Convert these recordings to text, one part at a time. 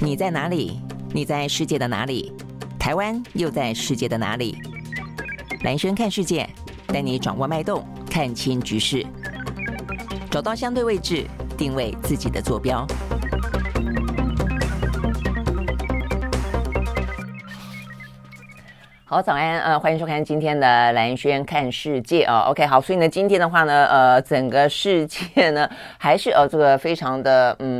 你在哪里？你在世界的哪里？台湾又在世界的哪里？兰轩看世界，带你掌握脉动，看清局势，找到相对位置，定位自己的坐标。好，早安，呃，欢迎收看今天的兰轩看世界啊。OK，好，所以呢，今天的话呢，呃，整个世界呢，还是呃，这个非常的，嗯。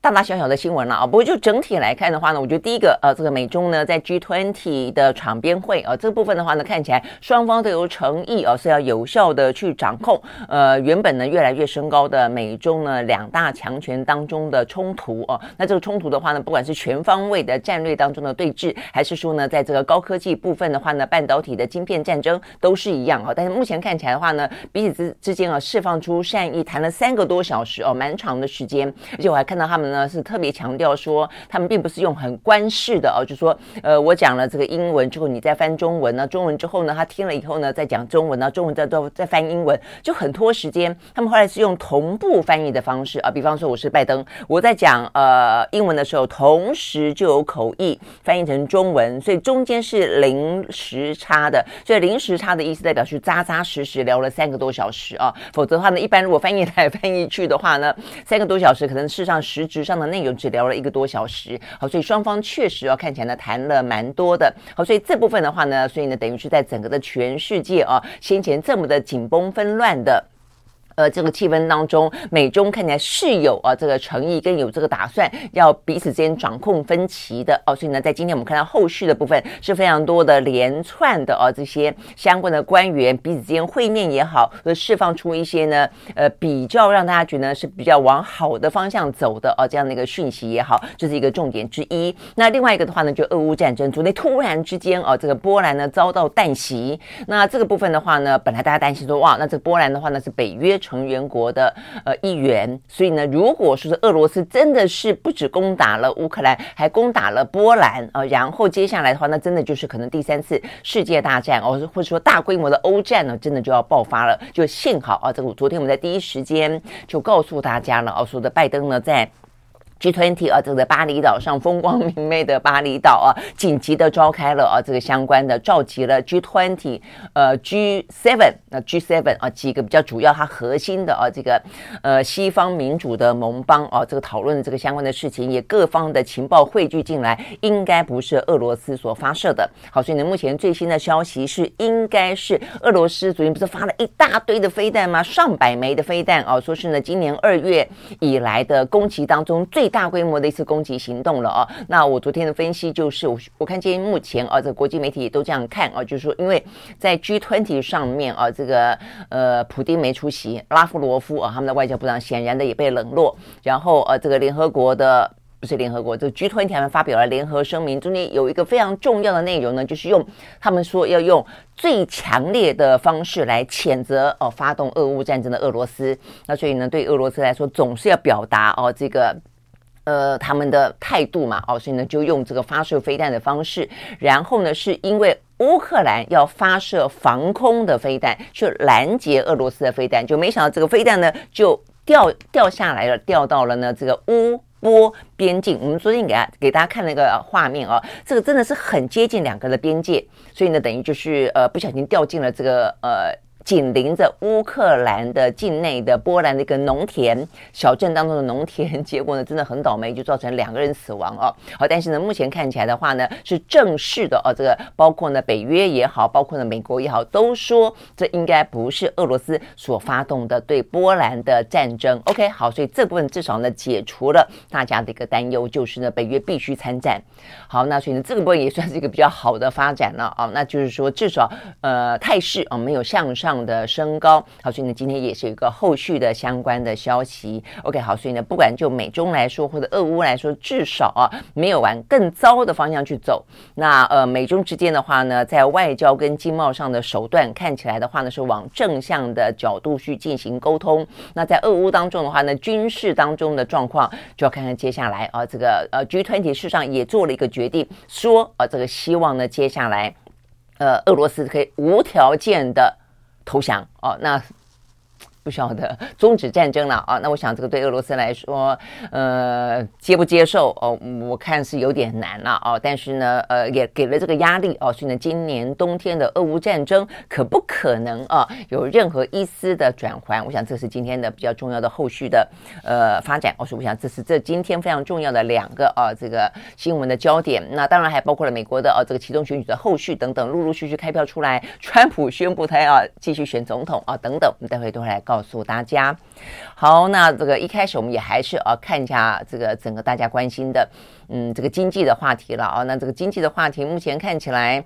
大大小小的新闻了啊，不过就整体来看的话呢，我觉得第一个呃，这个美中呢在 G20 的场边会啊，这部分的话呢，看起来双方都有诚意啊，是要有效的去掌控呃原本呢越来越升高的美中呢两大强权当中的冲突啊。那这个冲突的话呢，不管是全方位的战略当中的对峙，还是说呢在这个高科技部分的话呢，半导体的晶片战争都是一样啊。但是目前看起来的话呢，彼此之之间啊释放出善意，谈了三个多小时哦，蛮长的时间，而且我还看到他们。呢是特别强调说，他们并不是用很官式的哦，就说呃，我讲了这个英文之后，你再翻中文呢，中文之后呢，他听了以后呢，再讲中文呢，中文再再再翻英文，就很拖时间。他们后来是用同步翻译的方式啊，比方说我是拜登，我在讲呃英文的时候，同时就有口译翻译成中文，所以中间是零时差的。所以零时差的意思代表是扎扎实实聊了三个多小时啊，否则的话呢，一般如果翻译来 翻译去的话呢，三个多小时可能事实上实质。上的内容只聊了一个多小时，好，所以双方确实要看起来呢谈了蛮多的，好，所以这部分的话呢，所以呢等于是在整个的全世界啊，先前这么的紧绷纷乱的。呃，这个气氛当中，美中看起来是有啊这个诚意跟有这个打算，要彼此之间掌控分歧的哦。所以呢，在今天我们看到后续的部分是非常多的连串的啊这些相关的官员彼此之间会面也好，和释放出一些呢呃比较让大家觉得是比较往好的方向走的啊这样的一个讯息也好，这是一个重点之一。那另外一个的话呢，就俄乌战争，昨天突然之间啊这个波兰呢遭到弹袭，那这个部分的话呢，本来大家担心说哇，那这个波兰的话呢是北约。成员国的呃议员，所以呢，如果说是俄罗斯真的是不止攻打了乌克兰，还攻打了波兰啊、呃，然后接下来的话，那真的就是可能第三次世界大战哦，或者说大规模的欧战呢，真的就要爆发了。就幸好啊，这个昨天我们在第一时间就告诉大家了啊，说的拜登呢在。G20 啊，这个在巴厘岛上风光明媚的巴厘岛啊，紧急的召开了啊，这个相关的召集了 G20 呃 G7 那 G7 啊几个比较主要它核心的啊这个呃西方民主的盟邦啊，这个讨论这个相关的事情，也各方的情报汇聚进来，应该不是俄罗斯所发射的。好，所以呢，目前最新的消息是，应该是俄罗斯昨天不是发了一大堆的飞弹吗？上百枚的飞弹啊，说是呢今年二月以来的攻击当中最。大规模的一次攻击行动了啊！那我昨天的分析就是，我我看今天目前啊，这国际媒体都这样看啊，就是说，因为在 G20 上面啊，这个呃，普丁没出席，拉夫罗夫啊，他们的外交部长显然的也被冷落，然后呃，这个联合国的不是联合国，这 G20 他们发表了联合声明，中间有一个非常重要的内容呢，就是用他们说要用最强烈的方式来谴责哦，发动俄乌战争的俄罗斯。那所以呢，对俄罗斯来说，总是要表达哦，这个。呃，他们的态度嘛，哦，所以呢，就用这个发射飞弹的方式，然后呢，是因为乌克兰要发射防空的飞弹去拦截俄罗斯的飞弹，就没想到这个飞弹呢就掉掉下来了，掉到了呢这个乌波边境。我们昨天给大给大家看了一个画面啊，这个真的是很接近两个的边界，所以呢，等于就是呃不小心掉进了这个呃。紧邻着乌克兰的境内的波兰的一个农田小镇当中的农田，结果呢真的很倒霉，就造成两个人死亡哦。好，但是呢，目前看起来的话呢，是正式的哦。这个包括呢北约也好，包括呢美国也好，都说这应该不是俄罗斯所发动的对波兰的战争。OK，好，所以这部分至少呢解除了大家的一个担忧，就是呢北约必须参战。好，那所以呢这个部分也算是一个比较好的发展了啊。那就是说至少呃态势啊没有向上。的升高，好，所以呢，今天也是一个后续的相关的消息。OK，好，所以呢，不管就美中来说，或者俄乌来说，至少啊，没有往更糟的方向去走。那呃，美中之间的话呢，在外交跟经贸上的手段看起来的话呢，是往正向的角度去进行沟通。那在俄乌当中的话呢，军事当中的状况，就要看看接下来啊，这个呃 G 团体事实上也做了一个决定，说啊，这个希望呢，接下来呃，俄罗斯可以无条件的。投降哦，那不晓得 终止战争了啊。那我想这个对俄罗斯来说，呃，接不接受哦？我看是有点难了哦。但是呢，呃，也给了这个压力哦。所以呢，今年冬天的俄乌战争可不可能啊有任何一丝的转圜？我想这是今天的比较重要的后续的呃发展。我说，我想这是这今天非常重要的两个啊这个新闻的焦点。那当然还包括了美国的啊这个其中选举的后续等等，陆陆续续开票出来，川普宣布他要继续选总统啊等等，我们待会都会来告告诉大家。好，那这个一开始我们也还是啊看一下这个整个大家关心的嗯这个经济的话题了啊。那这个经济的话题目前看起来。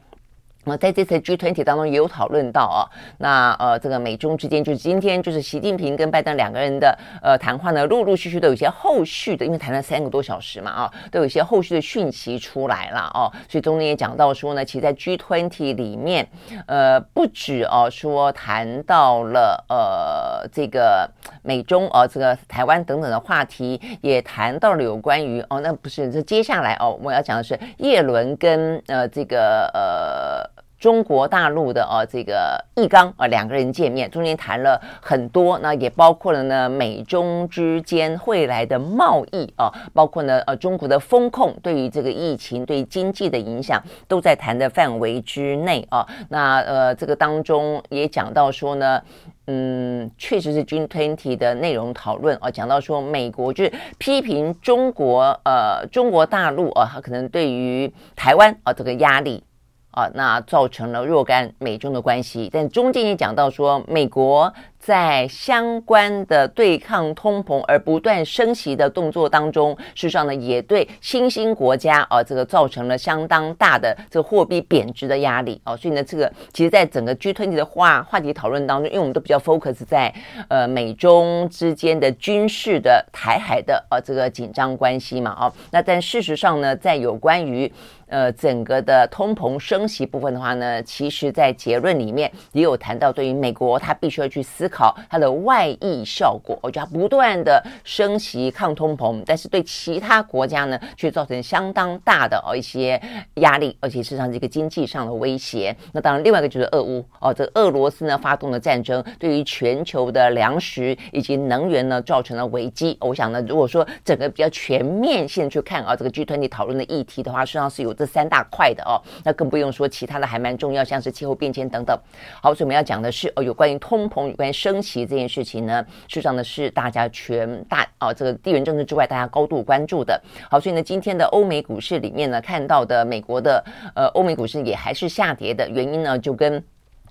那在这次 G20 当中也有讨论到啊，那呃这个美中之间就是今天就是习近平跟拜登两个人的呃谈话呢，陆陆续续都有些后续的，因为谈了三个多小时嘛啊，都有一些后续的讯息出来了哦，所以中间也讲到说呢，其实在 G20 里面，呃不止哦说谈到了呃这个美中哦这个台湾等等的话题，也谈到了有关于哦那不是这接下来哦我要讲的是叶伦跟呃这个呃。中国大陆的啊，这个易纲啊，两个人见面，中间谈了很多，那也包括了呢，美中之间未来的贸易啊，包括呢，呃，中国的风控对于这个疫情对经济的影响，都在谈的范围之内啊。那呃，这个当中也讲到说呢，嗯，确实是 G20 的内容讨论啊，讲到说美国就是批评中国，呃，中国大陆啊，他可能对于台湾啊这个压力。啊，那造成了若干美中的关系，但中间也讲到说，美国在相关的对抗通膨而不断升息的动作当中，事实上呢，也对新兴国家啊，这个造成了相当大的这个货币贬值的压力。啊，所以呢，这个其实在整个 G20 的话话题讨论当中，因为我们都比较 focus 在呃美中之间的军事的台海的啊这个紧张关系嘛啊，那但事实上呢，在有关于呃，整个的通膨升息部分的话呢，其实，在结论里面也有谈到，对于美国，它必须要去思考它的外溢效果。我觉得它不断的升息抗通膨，但是对其他国家呢，却造成相当大的哦一些压力，而且事实上是一个经济上的威胁。那当然，另外一个就是俄乌哦，这个俄罗斯呢发动的战争，对于全球的粮食以及能源呢造成了危机。我想呢，如果说整个比较全面性去看啊，这个 G20 讨论的议题的话，实际上是有。这三大块的哦，那更不用说其他的，还蛮重要，像是气候变迁等等。好，所以我们要讲的是哦，有关于通膨、有关于升息这件事情呢，事实上呢是大家全大哦，这个地缘政治之外，大家高度关注的。好，所以呢，今天的欧美股市里面呢，看到的美国的呃欧美股市也还是下跌的，原因呢就跟。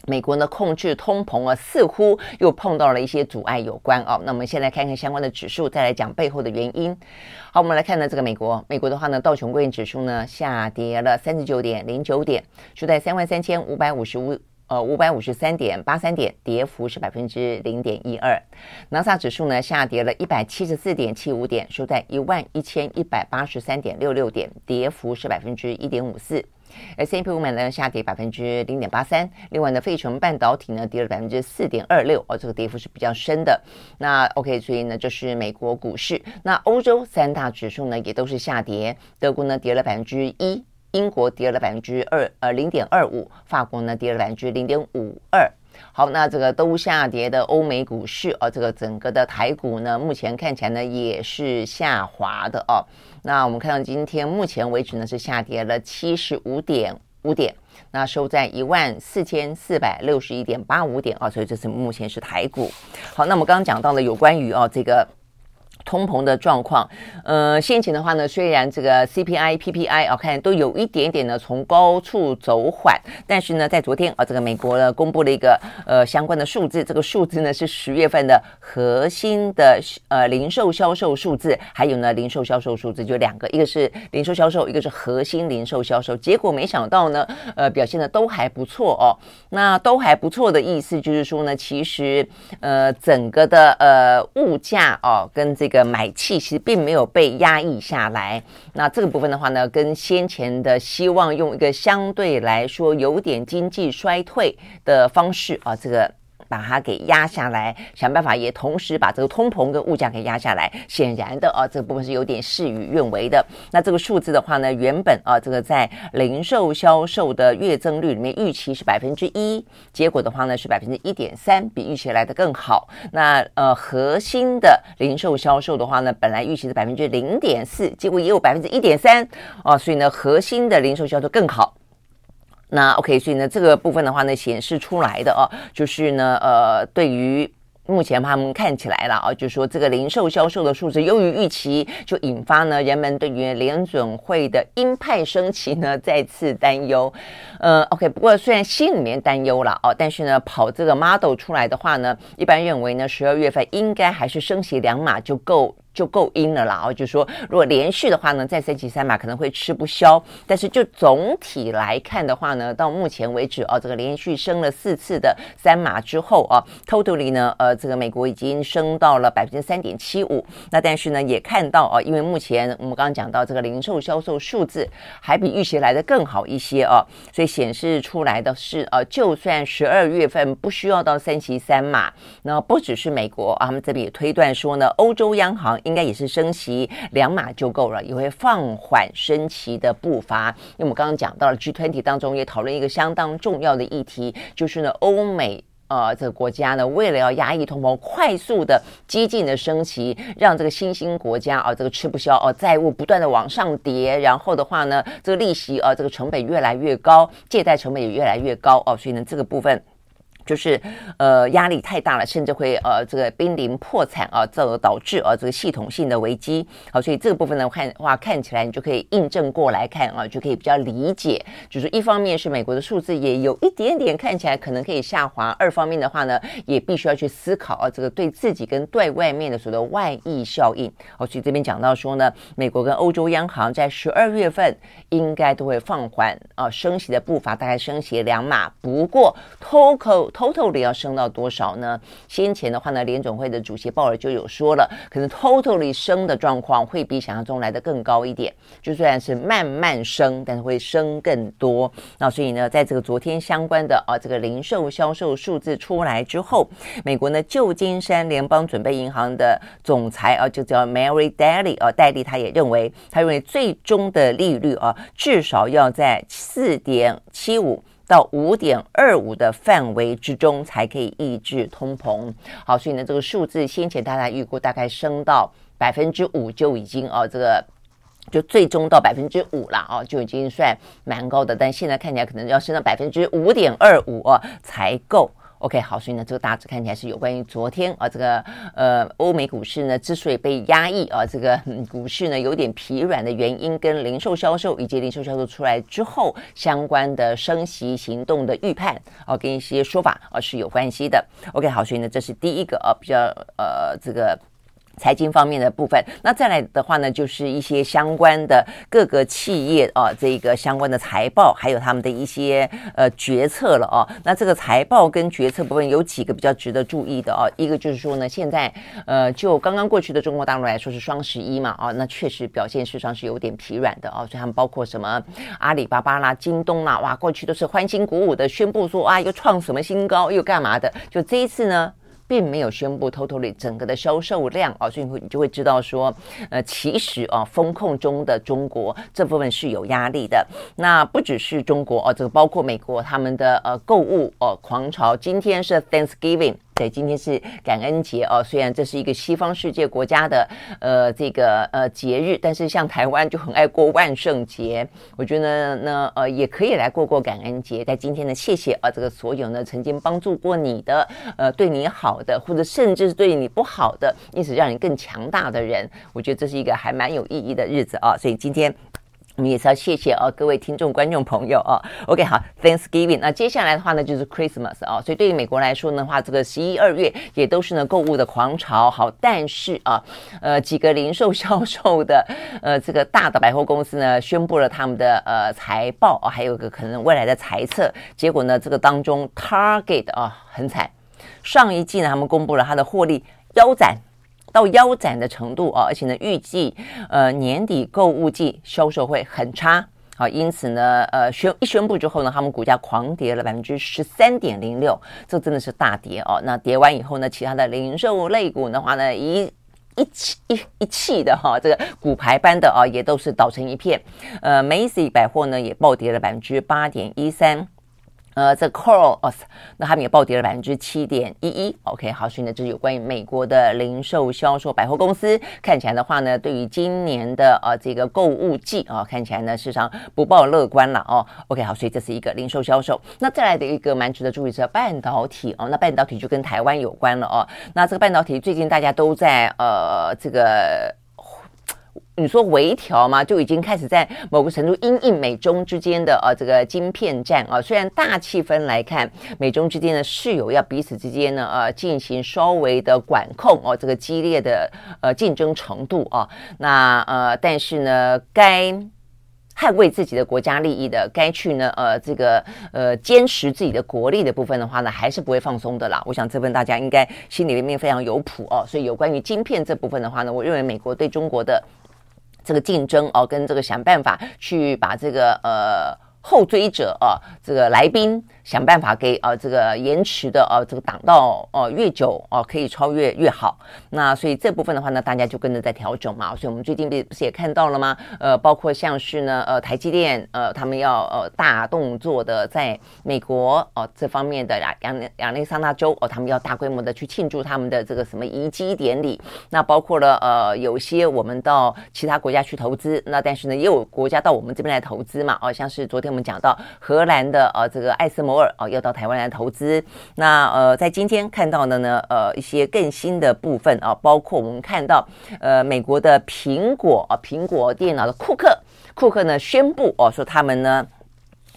美国呢控制通膨啊，似乎又碰到了一些阻碍有关哦。那我们先来看看相关的指数，再来讲背后的原因。好，我们来看呢这个美国，美国的话呢，道琼工业指数呢下跌了三十九点零九点，收在三万三千五百五十五呃五百五十三点八三点，跌幅是百分之零点一二。纳斯达克指数呢下跌了一百七十四点七五点，收在一万一千一百八十三点六六点，跌幅是百分之一点五四。S&P 500呢下跌百分之零点八三，另外呢，费城半导体呢跌了百分之四点二六，哦，这个跌幅是比较深的。那 OK，所以呢，就是美国股市。那欧洲三大指数呢也都是下跌，德国呢跌了百分之一，英国跌了百分之二，呃，零点二五，法国呢跌了百分之零点五二。好，那这个都下跌的欧美股市，哦，这个整个的台股呢，目前看起来呢也是下滑的哦。那我们看到今天目前为止呢是下跌了七十五点五点，那收在一万四千四百六十一点八五点啊，所以这是目前是台股。好，那我们刚刚讲到了有关于哦这个。通膨的状况，呃，先前的话呢，虽然这个 CPI、PPI 啊，看都有一点点呢从高处走缓，但是呢，在昨天啊，这个美国呢公布了一个呃相关的数字，这个数字呢是十月份的核心的呃零售销售数字，还有呢零售销售数字就两个，一个是零售销售，一个是核心零售销售，结果没想到呢，呃，表现的都还不错哦。那都还不错的意思就是说呢，其实呃整个的呃物价哦跟这个。个买气其实并没有被压抑下来，那这个部分的话呢，跟先前的希望用一个相对来说有点经济衰退的方式啊，这个把它给压下来，想办法也同时把这个通膨跟物价给压下来。显然的啊，这个部分是有点事与愿违的。那这个数字的话呢，原本啊，这个在零售销售的月增率里面预期是百分之一，结果的话呢是百分之一点三，比预期来的更好。那呃，核心的零售销售的话呢，本来预期是百分之零点四，结果也有百分之一点三啊，所以呢，核心的零售销售更好。那 OK，所以呢，这个部分的话呢，显示出来的哦，就是呢，呃，对于。目前他们看起来了啊，就是说这个零售销售的数字优于预期，就引发呢人们对于联准会的鹰派升旗呢再次担忧。呃，OK，不过虽然心里面担忧了哦，但是呢跑这个 model 出来的话呢，一般认为呢十二月份应该还是升息两码就够。就够阴了啦，哦，就说，如果连续的话呢，再升级三码可能会吃不消。但是就总体来看的话呢，到目前为止哦，这个连续升了四次的三码之后啊，totally 呢，呃，这个美国已经升到了百分之三点七五。那但是呢，也看到啊，因为目前我们刚刚讲到这个零售销售数字还比预期来的更好一些啊，所以显示出来的是，呃，就算十二月份不需要到升级三码，那不只是美国啊，他们这边也推断说呢，欧洲央行。应该也是升息两码就够了，也会放缓升息的步伐。因为我们刚刚讲到了 G20 当中也讨论一个相当重要的议题，就是呢，欧美呃这个国家呢，为了要压抑通膨，快速的激进的升息，让这个新兴国家啊这个吃不消哦，债务不断的往上叠，然后的话呢，这个利息啊这个成本越来越高，借贷成本也越来越高哦，所以呢这个部分。就是呃压力太大了，甚至会呃这个濒临破产啊，这导致啊这个系统性的危机。好，所以这个部分呢看话看起来你就可以印证过来看啊，就可以比较理解。就是一方面是美国的数字也有一点点看起来可能可以下滑，二方面的话呢也必须要去思考啊这个对自己跟对外面的所谓的外溢效应。好，所以这边讲到说呢，美国跟欧洲央行在十二月份应该都会放缓啊升息的步伐，大概升息两码。不过 TOCO Totally 要升到多少呢？先前的话呢，联总会的主席鲍尔就有说了，可能 Totally 升的状况会比想象中来得更高一点。就虽然是慢慢升，但是会升更多。那所以呢，在这个昨天相关的啊这个零售销售数字出来之后，美国呢旧金山联邦准备银行的总裁啊就叫 Mary Daly 啊戴利，他也认为，他认为最终的利率啊至少要在四点七五。到五点二五的范围之中才可以抑制通膨。好，所以呢，这个数字先前大家预估大概升到百分之五就已经哦，这个就最终到百分之五了啊，就已经算蛮高的。但现在看起来可能要升到百分之五点二五才够。OK，好，所以呢，这个大致看起来是有关于昨天啊，这个呃，欧美股市呢之所以被压抑啊，这个、股市呢有点疲软的原因，跟零售销售以及零售销售出来之后相关的升息行动的预判啊，跟一些说法啊是有关系的。OK，好，所以呢，这是第一个啊，比较呃这个。财经方面的部分，那再来的话呢，就是一些相关的各个企业啊，这个相关的财报，还有他们的一些呃决策了哦。那这个财报跟决策部分有几个比较值得注意的哦。一个就是说呢，现在呃，就刚刚过去的中国大陆来说是双十一嘛，哦，那确实表现市场是有点疲软的哦。所以他们包括什么阿里巴巴啦、京东啦，哇，过去都是欢欣鼓舞的宣布说啊，又创什么新高，又干嘛的，就这一次呢。并没有宣布 totally 整个的销售量啊，所以你就会知道说，呃，其实啊，风控中的中国这部分是有压力的。那不只是中国哦，这个包括美国他们的呃购物哦狂潮，今天是 Thanksgiving。对，今天是感恩节哦。虽然这是一个西方世界国家的呃这个呃节日，但是像台湾就很爱过万圣节。我觉得呢呃也可以来过过感恩节。在今天呢，谢谢啊这个所有呢曾经帮助过你的呃对你好的，或者甚至是对你不好的，因此让你更强大的人。我觉得这是一个还蛮有意义的日子啊。所以今天。我们也是要谢谢哦，各位听众、观众朋友哦。OK，好，Thanksgiving。那接下来的话呢，就是 Christmas 啊。所以对于美国来说的话，这个十一二月也都是呢购物的狂潮。好，但是啊，呃，几个零售销售的 呃这个大的百货公司呢，宣布了他们的呃财报啊，还有个可能未来的财测。结果呢，这个当中 Target 啊很惨，上一季呢他们公布了它的获利腰斩。到腰斩的程度啊，而且呢，预计呃年底购物季销售会很差。好，因此呢，呃，宣一宣布之后呢，他们股价狂跌了百分之十三点零六，这真的是大跌哦。那跌完以后呢，其他的零售类股的话呢，一一气一一气的哈，这个骨牌般的啊，也都是倒成一片。呃，Macy 百货呢也暴跌了百分之八点一三。呃，这 Coral 哦，那他们也暴跌了百分之七点一一。OK，好，所以呢，这是有关于美国的零售销售百货公司看起来的话呢，对于今年的呃这个购物季啊，看起来呢市场不抱乐观了哦。OK，好，所以这是一个零售销售。那再来的一个蛮值得注意是半导体哦，那半导体就跟台湾有关了哦。那这个半导体最近大家都在呃这个。你说微调嘛，就已经开始在某个程度因应美中之间的呃这个晶片战啊。虽然大气氛来看，美中之间呢是有要彼此之间呢呃进行稍微的管控哦，这个激烈的呃竞争程度啊。那呃，但是呢，该捍卫自己的国家利益的，该去呢呃这个呃坚持自己的国力的部分的话呢，还是不会放松的啦。我想这份大家应该心里面非常有谱哦。所以有关于晶片这部分的话呢，我认为美国对中国的。这个竞争哦，跟这个想办法去把这个呃后追者啊，这个来宾。想办法给呃这个延迟的呃这个挡到呃越久哦、呃、可以超越越好。那所以这部分的话呢，大家就跟着在调整嘛。所以我们最近不是也看到了吗？呃，包括像是呢呃台积电呃他们要呃大动作的在美国哦、呃、这方面的亚亚亚利桑那州哦、呃、他们要大规模的去庆祝他们的这个什么移机典礼。那包括了呃有些我们到其他国家去投资，那但是呢也有国家到我们这边来投资嘛。哦、呃，像是昨天我们讲到荷兰的呃这个艾斯摩尔。哦，要到台湾来投资。那呃，在今天看到的呢，呃，一些更新的部分啊，包括我们看到呃，美国的苹果啊，苹果电脑的库克，库克呢宣布哦，说他们呢。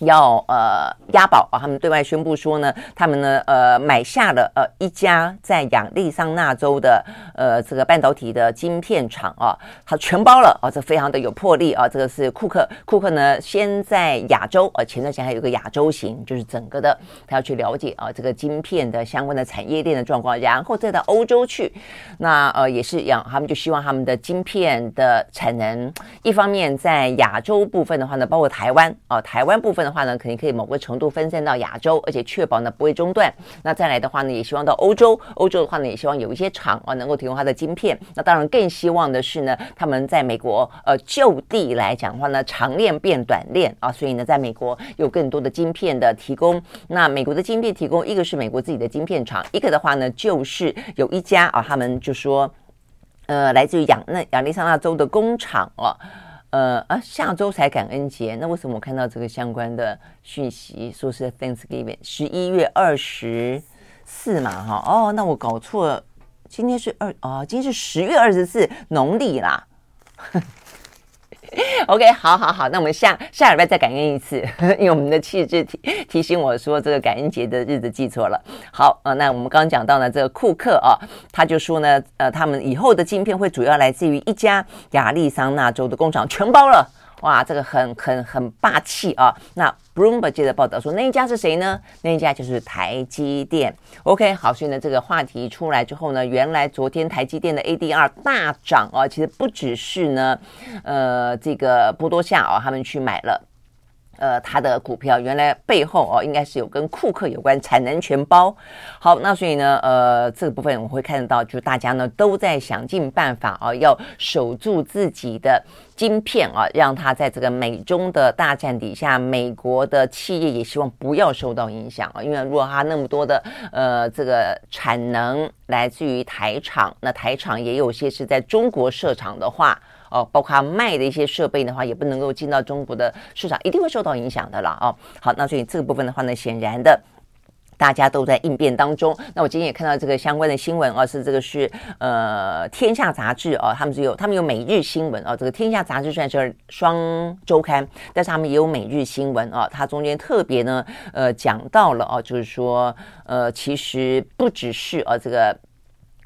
要呃押宝啊，他们对外宣布说呢，他们呢呃买下了呃一家在亚利桑那州的呃这个半导体的晶片厂啊，它全包了啊，这非常的有魄力啊，这个是库克，库克呢先在亚洲啊，前段时间还有个亚洲行，就是整个的他要去了解啊这个晶片的相关的产业链的状况，然后再到欧洲去，那呃也是一样，他们就希望他们的晶片的产能一方面在亚洲部分的话呢，包括台湾啊，台湾部分。的话呢，肯定可以某个程度分散到亚洲，而且确保呢不会中断。那再来的话呢，也希望到欧洲，欧洲的话呢，也希望有一些厂啊能够提供它的晶片。那当然更希望的是呢，他们在美国呃就地来讲的话呢，长链变短链啊，所以呢，在美国有更多的晶片的提供。那美国的晶片提供，一个是美国自己的晶片厂，一个的话呢，就是有一家啊，他们就说呃，来自于亚那亚利桑那州的工厂啊。呃啊，下周才感恩节，那为什么我看到这个相关的讯息说是 Thanksgiving 十一月二十四嘛？哈哦，那我搞错了，今天是二哦，今天是十月二十四农历啦。OK，好，好，好，那我们下下礼拜再感恩一次，因为我们的气质提提醒我说这个感恩节的日子记错了。好，呃，那我们刚刚讲到呢，这个库克啊，他就说呢，呃，他们以后的晶片会主要来自于一家亚利桑那州的工厂，全包了。哇，这个很很很霸气啊！那 Bloomberg 接着报道说，那一家是谁呢？那一家就是台积电。OK，好，所以呢，这个话题出来之后呢，原来昨天台积电的 ADR 大涨哦，其实不只是呢，呃，这个波多夏哦，他们去买了。呃，他的股票原来背后哦，应该是有跟库克有关，产能全包。好，那所以呢，呃，这个部分我会看得到，就大家呢都在想尽办法啊，要守住自己的晶片啊，让它在这个美中的大战底下，美国的企业也希望不要受到影响啊，因为如果它那么多的呃这个产能来自于台厂，那台厂也有些是在中国设厂的话。哦，包括卖的一些设备的话，也不能够进到中国的市场，一定会受到影响的啦。哦，好，那所以这个部分的话呢，显然的，大家都在应变当中。那我今天也看到这个相关的新闻啊、是这个是呃《天下杂志》哦，他们是有他们有每日新闻哦，这个《天下杂志》虽然是双周刊，但是他们也有每日新闻哦，它中间特别呢呃讲到了哦，就是说呃其实不只是呃这个。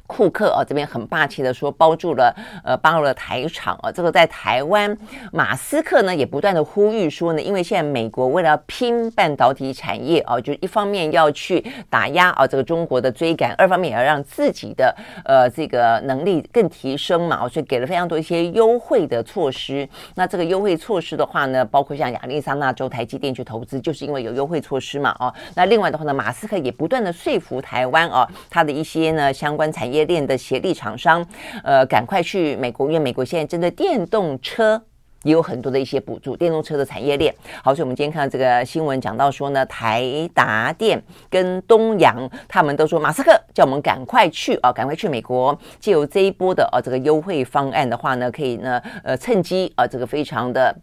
库克啊，这边很霸气的说包住了，呃，包了台厂啊。这个在台湾，马斯克呢也不断的呼吁说呢，因为现在美国为了拼半导体产业啊，就一方面要去打压啊这个中国的追赶，二方面也要让自己的呃这个能力更提升嘛，所以给了非常多一些优惠的措施。那这个优惠措施的话呢，包括像亚利桑那州台积电去投资，就是因为有优惠措施嘛，哦。那另外的话呢，马斯克也不断的说服台湾啊，他的一些呢相关产业。业链的协力厂商，呃，赶快去美国，因为美国现在针对电动车也有很多的一些补助，电动车的产业链。好，所以我们今天看到这个新闻，讲到说呢，台达电跟东阳他们都说，马斯克叫我们赶快去啊，赶快去美国，借由这一波的啊这个优惠方案的话呢，可以呢，呃，趁机啊，这个非常的。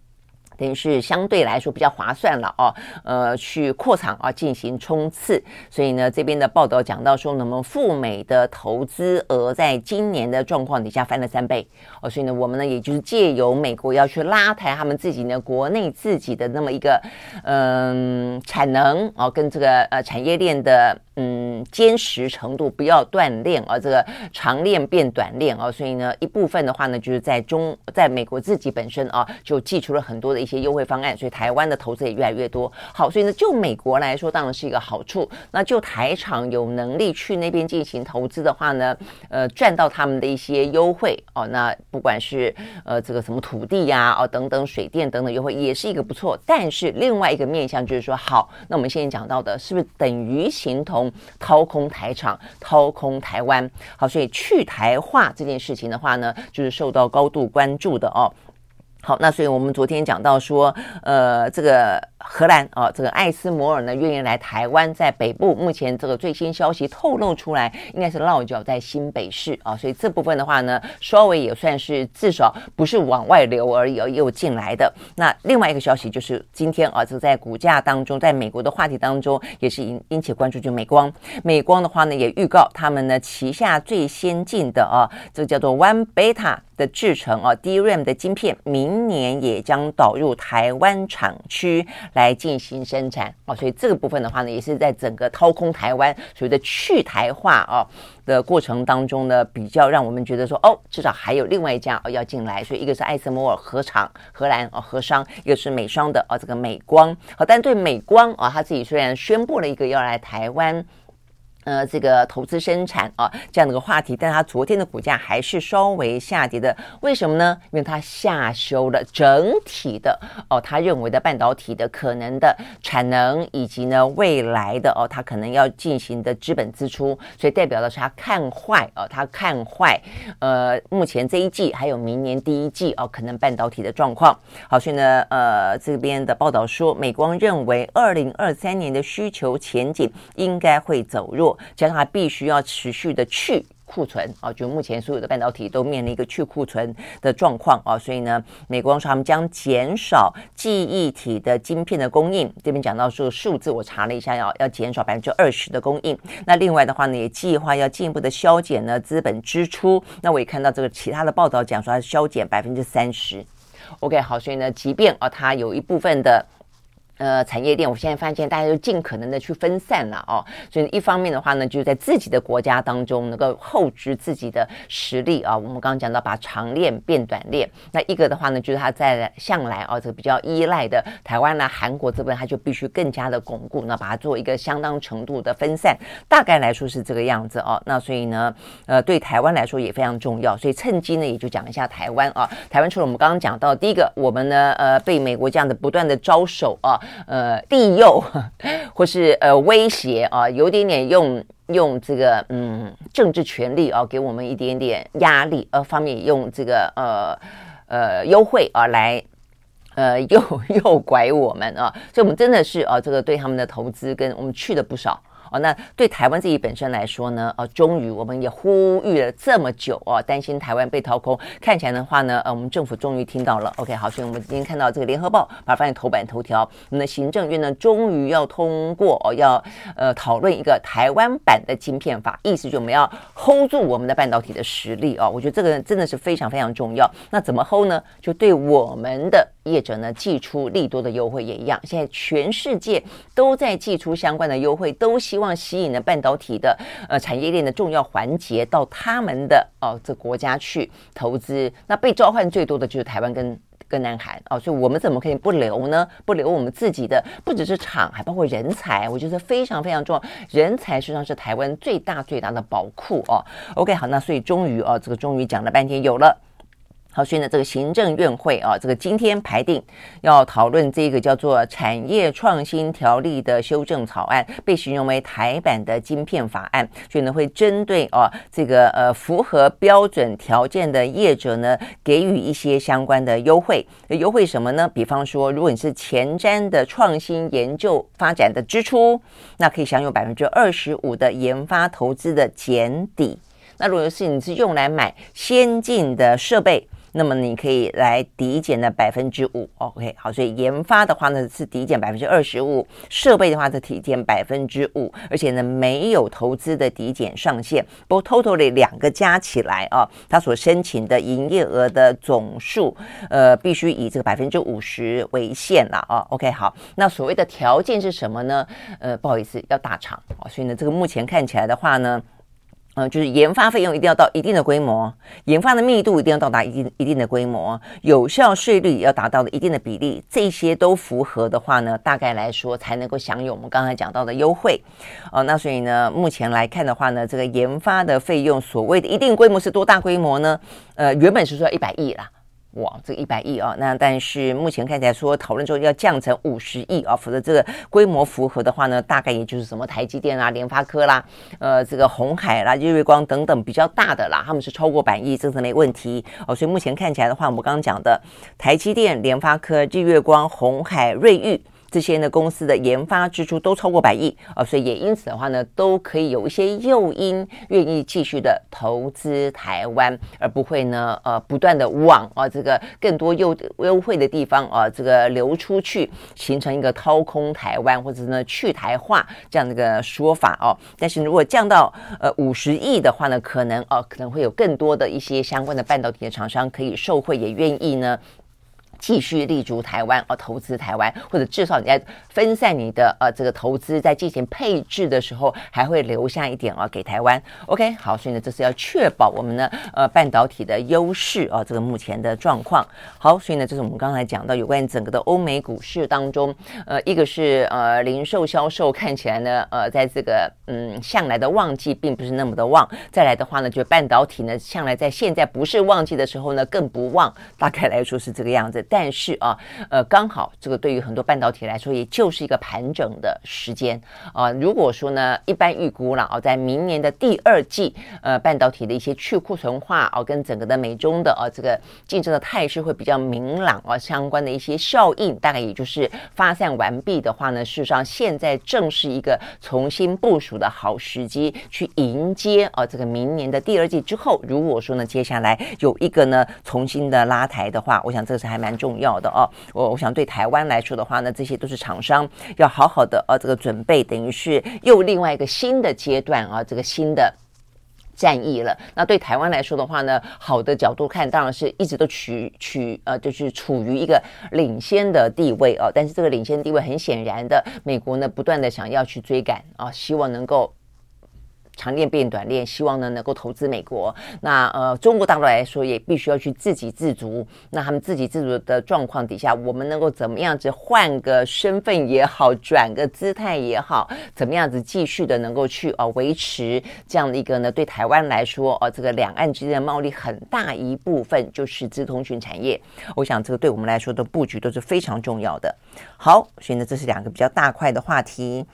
等于是相对来说比较划算了哦，呃，去扩厂啊进行冲刺，所以呢，这边的报道讲到说，那么赴美的投资额在今年的状况底下翻了三倍哦，所以呢，我们呢也就是借由美国要去拉抬他们自己呢国内自己的那么一个嗯、产能哦，跟这个呃产业链的。嗯，坚实程度不要断链啊，这个长链变短链啊，所以呢，一部分的话呢，就是在中，在美国自己本身啊，就寄出了很多的一些优惠方案，所以台湾的投资也越来越多。好，所以呢，就美国来说，当然是一个好处。那就台厂有能力去那边进行投资的话呢，呃，赚到他们的一些优惠哦。那不管是呃这个什么土地呀，哦等等水电等等优惠，也是一个不错。但是另外一个面向就是说，好，那我们现在讲到的是不是等于形同？掏空台厂，掏空台湾，好，所以去台化这件事情的话呢，就是受到高度关注的哦。好，那所以我们昨天讲到说，呃，这个荷兰啊，这个艾斯摩尔呢愿意来台湾，在北部，目前这个最新消息透露出来，应该是落脚在新北市啊，所以这部分的话呢，稍微也算是至少不是往外流而已，而又进来的。那另外一个消息就是今天啊，这在股价当中，在美国的话题当中也是引引起关注，就美光，美光的话呢也预告他们呢旗下最先进的啊，这个叫做 One Beta。的制程啊，DRAM 的晶片，明年也将导入台湾厂区来进行生产啊，所以这个部分的话呢，也是在整个掏空台湾所谓的去台化啊的过程当中呢，比较让我们觉得说，哦，至少还有另外一家哦要进来，所以一个是艾斯摩尔荷厂，荷兰啊荷商，一个是美商的啊这个美光，好，但对美光啊，他自己虽然宣布了一个要来台湾。呃，这个投资生产啊，这样的一个话题，但它昨天的股价还是稍微下跌的，为什么呢？因为它下修了整体的哦，他认为的半导体的可能的产能以及呢未来的哦，它可能要进行的资本支出，所以代表的是他看坏哦，他看坏呃，目前这一季还有明年第一季哦，可能半导体的状况。好，所以呢，呃，这边的报道说，美光认为二零二三年的需求前景应该会走弱。加上它必须要持续的去库存啊，就目前所有的半导体都面临一个去库存的状况啊，所以呢，美光说他们将减少记忆体的晶片的供应。这边讲到说数字，我查了一下，要要减少百分之二十的供应。那另外的话呢，也计划要进一步的削减呢资本支出。那我也看到这个其他的报道讲说，它削减百分之三十。OK，好，所以呢，即便啊，它有一部分的。呃，产业链，我现在发现大家都尽可能的去分散了哦，所以一方面的话呢，就是在自己的国家当中能够厚植自己的实力啊。我们刚刚讲到把长链变短链，那一个的话呢，就是他在向来啊这个比较依赖的台湾呢、韩国这边，他就必须更加的巩固，那把它做一个相当程度的分散。大概来说是这个样子哦。那所以呢，呃，对台湾来说也非常重要，所以趁机呢也就讲一下台湾啊。台湾除了我们刚刚讲到第一个，我们呢呃被美国这样的不断的招手啊。呃，利诱或是呃威胁啊，有点点用用这个嗯政治权力啊，给我们一点点压力，呃，方面用这个呃呃优惠啊来呃诱诱拐我们啊，所以我们真的是啊，这个对他们的投资跟我们去的不少。哦，那对台湾自己本身来说呢，呃，终于我们也呼吁了这么久哦，担心台湾被掏空，看起来的话呢，呃，我们政府终于听到了。OK，好，所以我们今天看到这个联合报把它放在头版头条，我们的行政院呢，终于要通过哦，要呃讨论一个台湾版的晶片法，意思就我们要 hold 住我们的半导体的实力哦。我觉得这个真的是非常非常重要。那怎么 hold 呢？就对我们的。业者呢寄出利多的优惠也一样。现在全世界都在寄出相关的优惠，都希望望吸引了半导体的呃产业链的重要环节到他们的哦这国家去投资。那被召唤最多的就是台湾跟跟南韩哦，所以我们怎么可以不留呢？不留我们自己的，不只是厂，还包括人才，我觉得非常非常重要。人才实际上是台湾最大最大的宝库哦。OK，好，那所以终于哦，这个终于讲了半天有了。好，所以呢，这个行政院会啊，这个今天排定要讨论这个叫做《产业创新条例》的修正草案，被形容为台版的晶片法案。所以呢，会针对啊这个呃符合标准条件的业者呢，给予一些相关的优惠。优惠什么呢？比方说，如果你是前瞻的创新研究发展的支出，那可以享有百分之二十五的研发投资的减抵。那如果是你是用来买先进的设备。那么你可以来抵减的百分之五，OK，好，所以研发的话呢是抵减百分之二十五，设备的话是抵减百分之五，而且呢没有投资的抵减上限，不过 totally 两个加起来啊，他所申请的营业额的总数，呃，必须以这个百分之五十为限了啊，OK，好，那所谓的条件是什么呢？呃，不好意思，要大厂啊，所以呢，这个目前看起来的话呢。嗯、呃，就是研发费用一定要到一定的规模，研发的密度一定要到达一定一定的规模，有效税率要达到了一定的比例，这些都符合的话呢，大概来说才能够享有我们刚才讲到的优惠。哦、呃，那所以呢，目前来看的话呢，这个研发的费用所谓的一定规模是多大规模呢？呃，原本是说一百亿啦。哇，这个一百亿啊，那但是目前看起来说讨论之后要降成五十亿啊，否则这个规模符合的话呢，大概也就是什么台积电啊、联发科啦、呃这个红海啦、日月光等等比较大的啦，他们是超过百亿，这是没问题哦。所以目前看起来的话，我们刚刚讲的台积电、联发科、日月光、红海、瑞昱。这些呢，公司的研发支出都超过百亿啊，所以也因此的话呢，都可以有一些诱因，愿意继续的投资台湾，而不会呢，呃，不断的往啊这个更多优优惠的地方啊，这个流出去，形成一个掏空台湾或者呢去台化这样的一个说法哦。但是如果降到呃五十亿的话呢，可能哦、啊、可能会有更多的一些相关的半导体的厂商可以受惠，也愿意呢。继续立足台湾哦，投资台湾，或者至少你在分散你的呃这个投资，在进行配置的时候，还会留下一点哦给台湾。OK，好，所以呢，这是要确保我们呢呃半导体的优势哦，这个目前的状况。好，所以呢，这是我们刚才讲到有关整个的欧美股市当中，呃，一个是呃零售销售看起来呢呃在这个嗯向来的旺季并不是那么的旺，再来的话呢，就半导体呢向来在现在不是旺季的时候呢更不旺，大概来说是这个样子。但是啊，呃，刚好这个对于很多半导体来说，也就是一个盘整的时间啊。如果说呢，一般预估了啊，在明年的第二季，呃，半导体的一些去库存化啊，跟整个的美中的啊这个竞争的态势会比较明朗啊，相关的一些效应，大概也就是发散完毕的话呢，事实上现在正是一个重新部署的好时机，去迎接啊这个明年的第二季之后，如果说呢，接下来有一个呢重新的拉抬的话，我想这是还蛮重。要的哦，我我想对台湾来说的话呢，这些都是厂商要好好的呃、啊，这个准备，等于是又另外一个新的阶段啊，这个新的战役了。那对台湾来说的话呢，好的角度看，当然是一直都取取呃，就是处于一个领先的地位哦、啊。但是这个领先地位很显然的，美国呢不断的想要去追赶啊，希望能够。长链变短链，希望呢能够投资美国。那呃，中国大陆来说也必须要去自给自足。那他们自给自足的状况底下，我们能够怎么样子换个身份也好，转个姿态也好，怎么样子继续的能够去啊、呃、维持这样的一个呢？对台湾来说，哦、呃，这个两岸之间的贸易很大一部分就是资通讯产业。我想这个对我们来说的布局都是非常重要的。好，所以呢，这是两个比较大块的话题。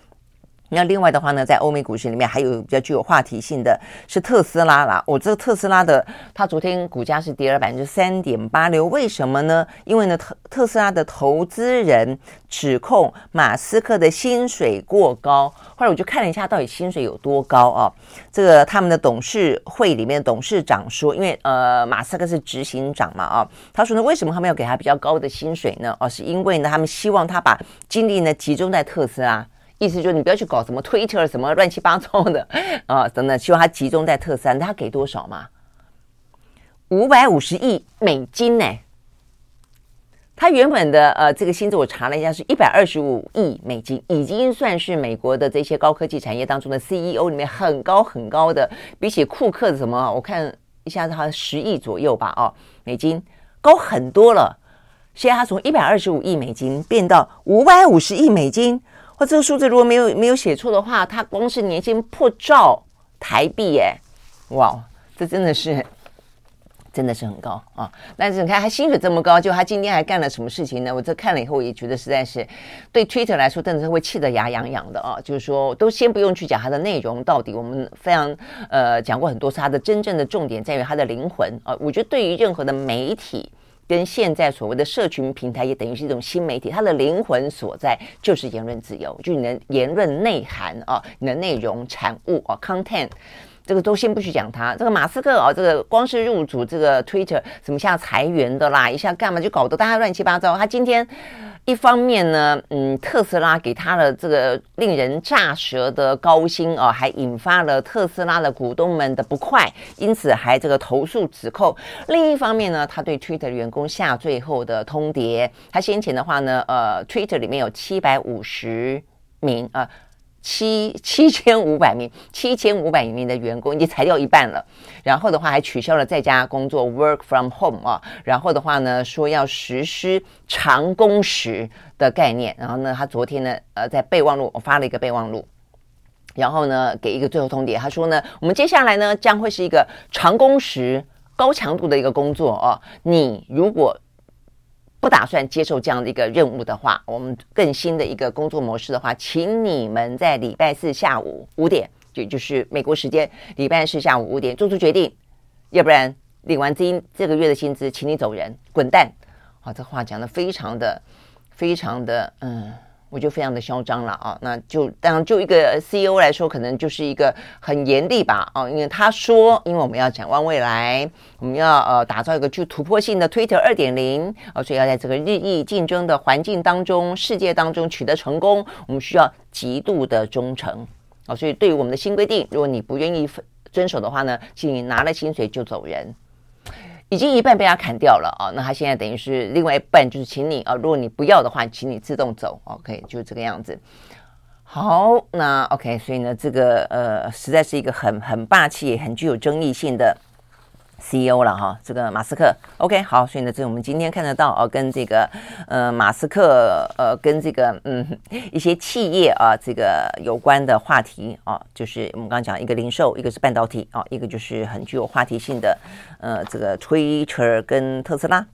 那另外的话呢，在欧美股市里面还有比较具有话题性的是特斯拉啦。我、这个特斯拉的，它昨天股价是跌了百分之三点八六，为什么呢？因为呢，特特斯拉的投资人指控马斯克的薪水过高。后来我就看了一下，到底薪水有多高啊？这个他们的董事会里面的董事长说，因为呃，马斯克是执行长嘛啊，他说呢，为什么他们要给他比较高的薪水呢？哦，是因为呢，他们希望他把精力呢集中在特斯拉。意思就是你不要去搞什么 Twitter 什么乱七八糟的 啊，等等，希望他集中在特斯拉。他给多少嘛？五百五十亿美金呢？他原本的呃这个薪资我查了一下是一百二十五亿美金，已经算是美国的这些高科技产业当中的 CEO 里面很高很高的，比起库克的什么，我看一下子好像十亿左右吧，哦，美金高很多了。现在他从一百二十五亿美金变到五百五十亿美金，这个数字如果没有没有写错的话，他光是年薪破兆台币，耶，哇，这真的是。真的是很高啊！但是你看他薪水这么高，就他今天还干了什么事情呢？我这看了以后，我也觉得实在是对 Twitter 来说，真的是会气得牙痒痒的啊！就是说，都先不用去讲它的内容到底，我们非常呃讲过很多次，它的真正的重点在于它的灵魂啊！我觉得对于任何的媒体跟现在所谓的社群平台，也等于是一种新媒体，它的灵魂所在就是言论自由，就你的言论内涵啊，你的内容产物啊，content。这个都先不去讲它，这个马斯克啊，这个光是入主这个 Twitter，什么像裁员的啦，一下干嘛就搞得大家乱七八糟。他今天一方面呢，嗯，特斯拉给他的这个令人咋舌的高薪哦，还引发了特斯拉的股东们的不快，因此还这个投诉指控。另一方面呢，他对 Twitter 员工下最后的通牒。他先前的话呢，呃，Twitter 里面有七百五十名啊。呃七七千五百名，七千五百名的员工已经裁掉一半了。然后的话，还取消了在家工作 （work from home） 啊。然后的话呢，说要实施长工时的概念。然后呢，他昨天呢，呃，在备忘录我发了一个备忘录，然后呢，给一个最后通牒。他说呢，我们接下来呢，将会是一个长工时、高强度的一个工作啊。你如果不打算接受这样的一个任务的话，我们更新的一个工作模式的话，请你们在礼拜四下午五点，就就是美国时间礼拜四下午五点做出决定，要不然领完金这个月的薪资，请你走人，滚蛋！好，这话讲的非常的、非常的，嗯。我就非常的嚣张了啊，那就当然就一个 CEO 来说，可能就是一个很严厉吧啊，因为他说，因为我们要展望未来，我们要呃打造一个具突破性的 Twitter 二点零啊，所以要在这个日益竞争的环境当中、世界当中取得成功，我们需要极度的忠诚啊，所以对于我们的新规定，如果你不愿意遵守的话呢，请你拿了薪水就走人。已经一半被他砍掉了啊，那他现在等于是另外一半，就是请你啊，如果你不要的话，请你自动走，OK，就这个样子。好，那 OK，所以呢，这个呃，实在是一个很很霸气、很具有争议性的。CEO 了哈，这个马斯克，OK，好，所以呢，这是我们今天看得到啊，跟这个呃马斯克呃跟这个嗯一些企业啊这个有关的话题啊，就是我们刚刚讲一个零售，一个是半导体啊，一个就是很具有话题性的呃这个 Twitter 跟特斯拉。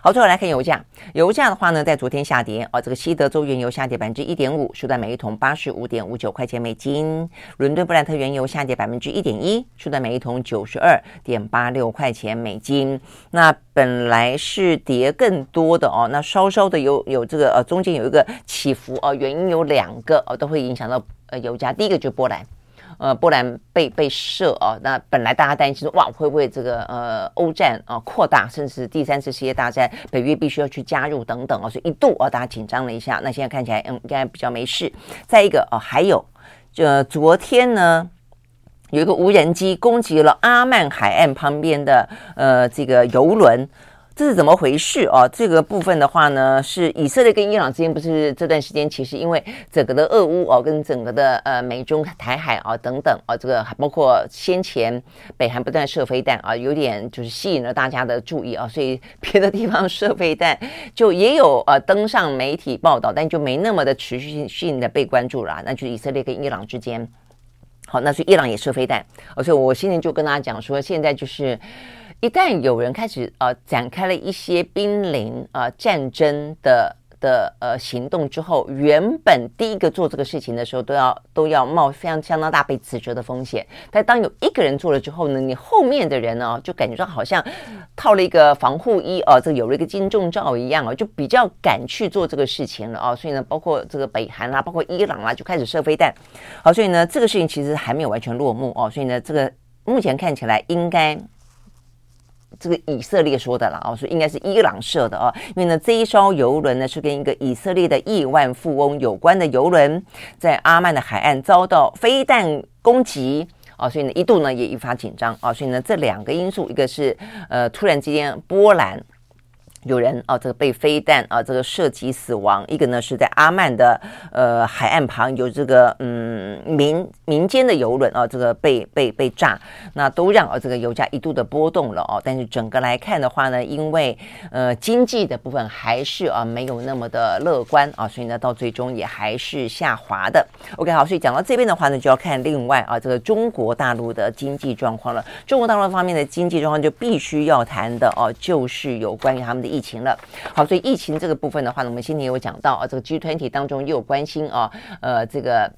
好，最后来看油价。油价的话呢，在昨天下跌啊，这个西德州原油下跌百分之一点五，收在每一桶八十五点五九块钱美金。伦敦布兰特原油下跌百分之一点一，收在每一桶九十二点八六块钱美金。那本来是跌更多的哦，那稍稍的有有这个呃中间有一个起伏哦，原因有两个哦，都会影响到呃油价。第一个就是波兰。呃，波兰被被射啊，那本来大家担心说，哇，会不会这个呃欧战啊扩大，甚至第三次世界大战，北约必须要去加入等等啊，所以一度啊大家紧张了一下。那现在看起来，嗯，应该比较没事。再一个哦，还有，呃，昨天呢，有一个无人机攻击了阿曼海岸旁边的呃这个油轮。这是怎么回事啊？这个部分的话呢，是以色列跟伊朗之间不是这段时间，其实因为整个的俄乌哦，跟整个的呃美中台海啊等等啊，这个还包括先前北韩不断射飞弹啊，有点就是吸引了大家的注意啊，所以 别的地方射飞弹就也有呃登上媒体报道，但就没那么的持续性的被关注了。那就是以色列跟伊朗之间，好，那所以伊朗也射飞弹，所以我现在就跟大家讲说，现在就是。一旦有人开始呃展开了一些濒临呃战争的的呃行动之后，原本第一个做这个事情的时候，都要都要冒非常相当大被指责的风险。但当有一个人做了之后呢，你后面的人呢就感觉到好像套了一个防护衣哦，这有了一个金钟罩一样哦，就比较敢去做这个事情了哦。所以呢，包括这个北韩啦，包括伊朗啦，就开始射飞弹。好，所以呢，这个事情其实还没有完全落幕哦。所以呢，这个目前看起来应该。这个以色列说的了啊，说应该是伊朗设的啊，因为呢这一艘游轮呢是跟一个以色列的亿万富翁有关的游轮，在阿曼的海岸遭到飞弹攻击啊，所以呢一度呢也引发紧张啊，所以呢这两个因素，一个是呃突然之间波兰有人啊，这个被飞弹啊，这个射击死亡。一个呢是在阿曼的呃海岸旁有这个嗯民民间的游轮啊，这个被被被炸，那都让啊这个油价一度的波动了哦。但是整个来看的话呢，因为呃经济的部分还是啊没有那么的乐观啊，所以呢到最终也还是下滑的。OK，好，所以讲到这边的话呢，就要看另外啊这个中国大陆的经济状况了。中国大陆方面的经济状况就必须要谈的哦，就是有关于他们的。疫情了，好，所以疫情这个部分的话呢，我们今天有讲到啊，这个 G20 当中又有关心啊，呃，这个。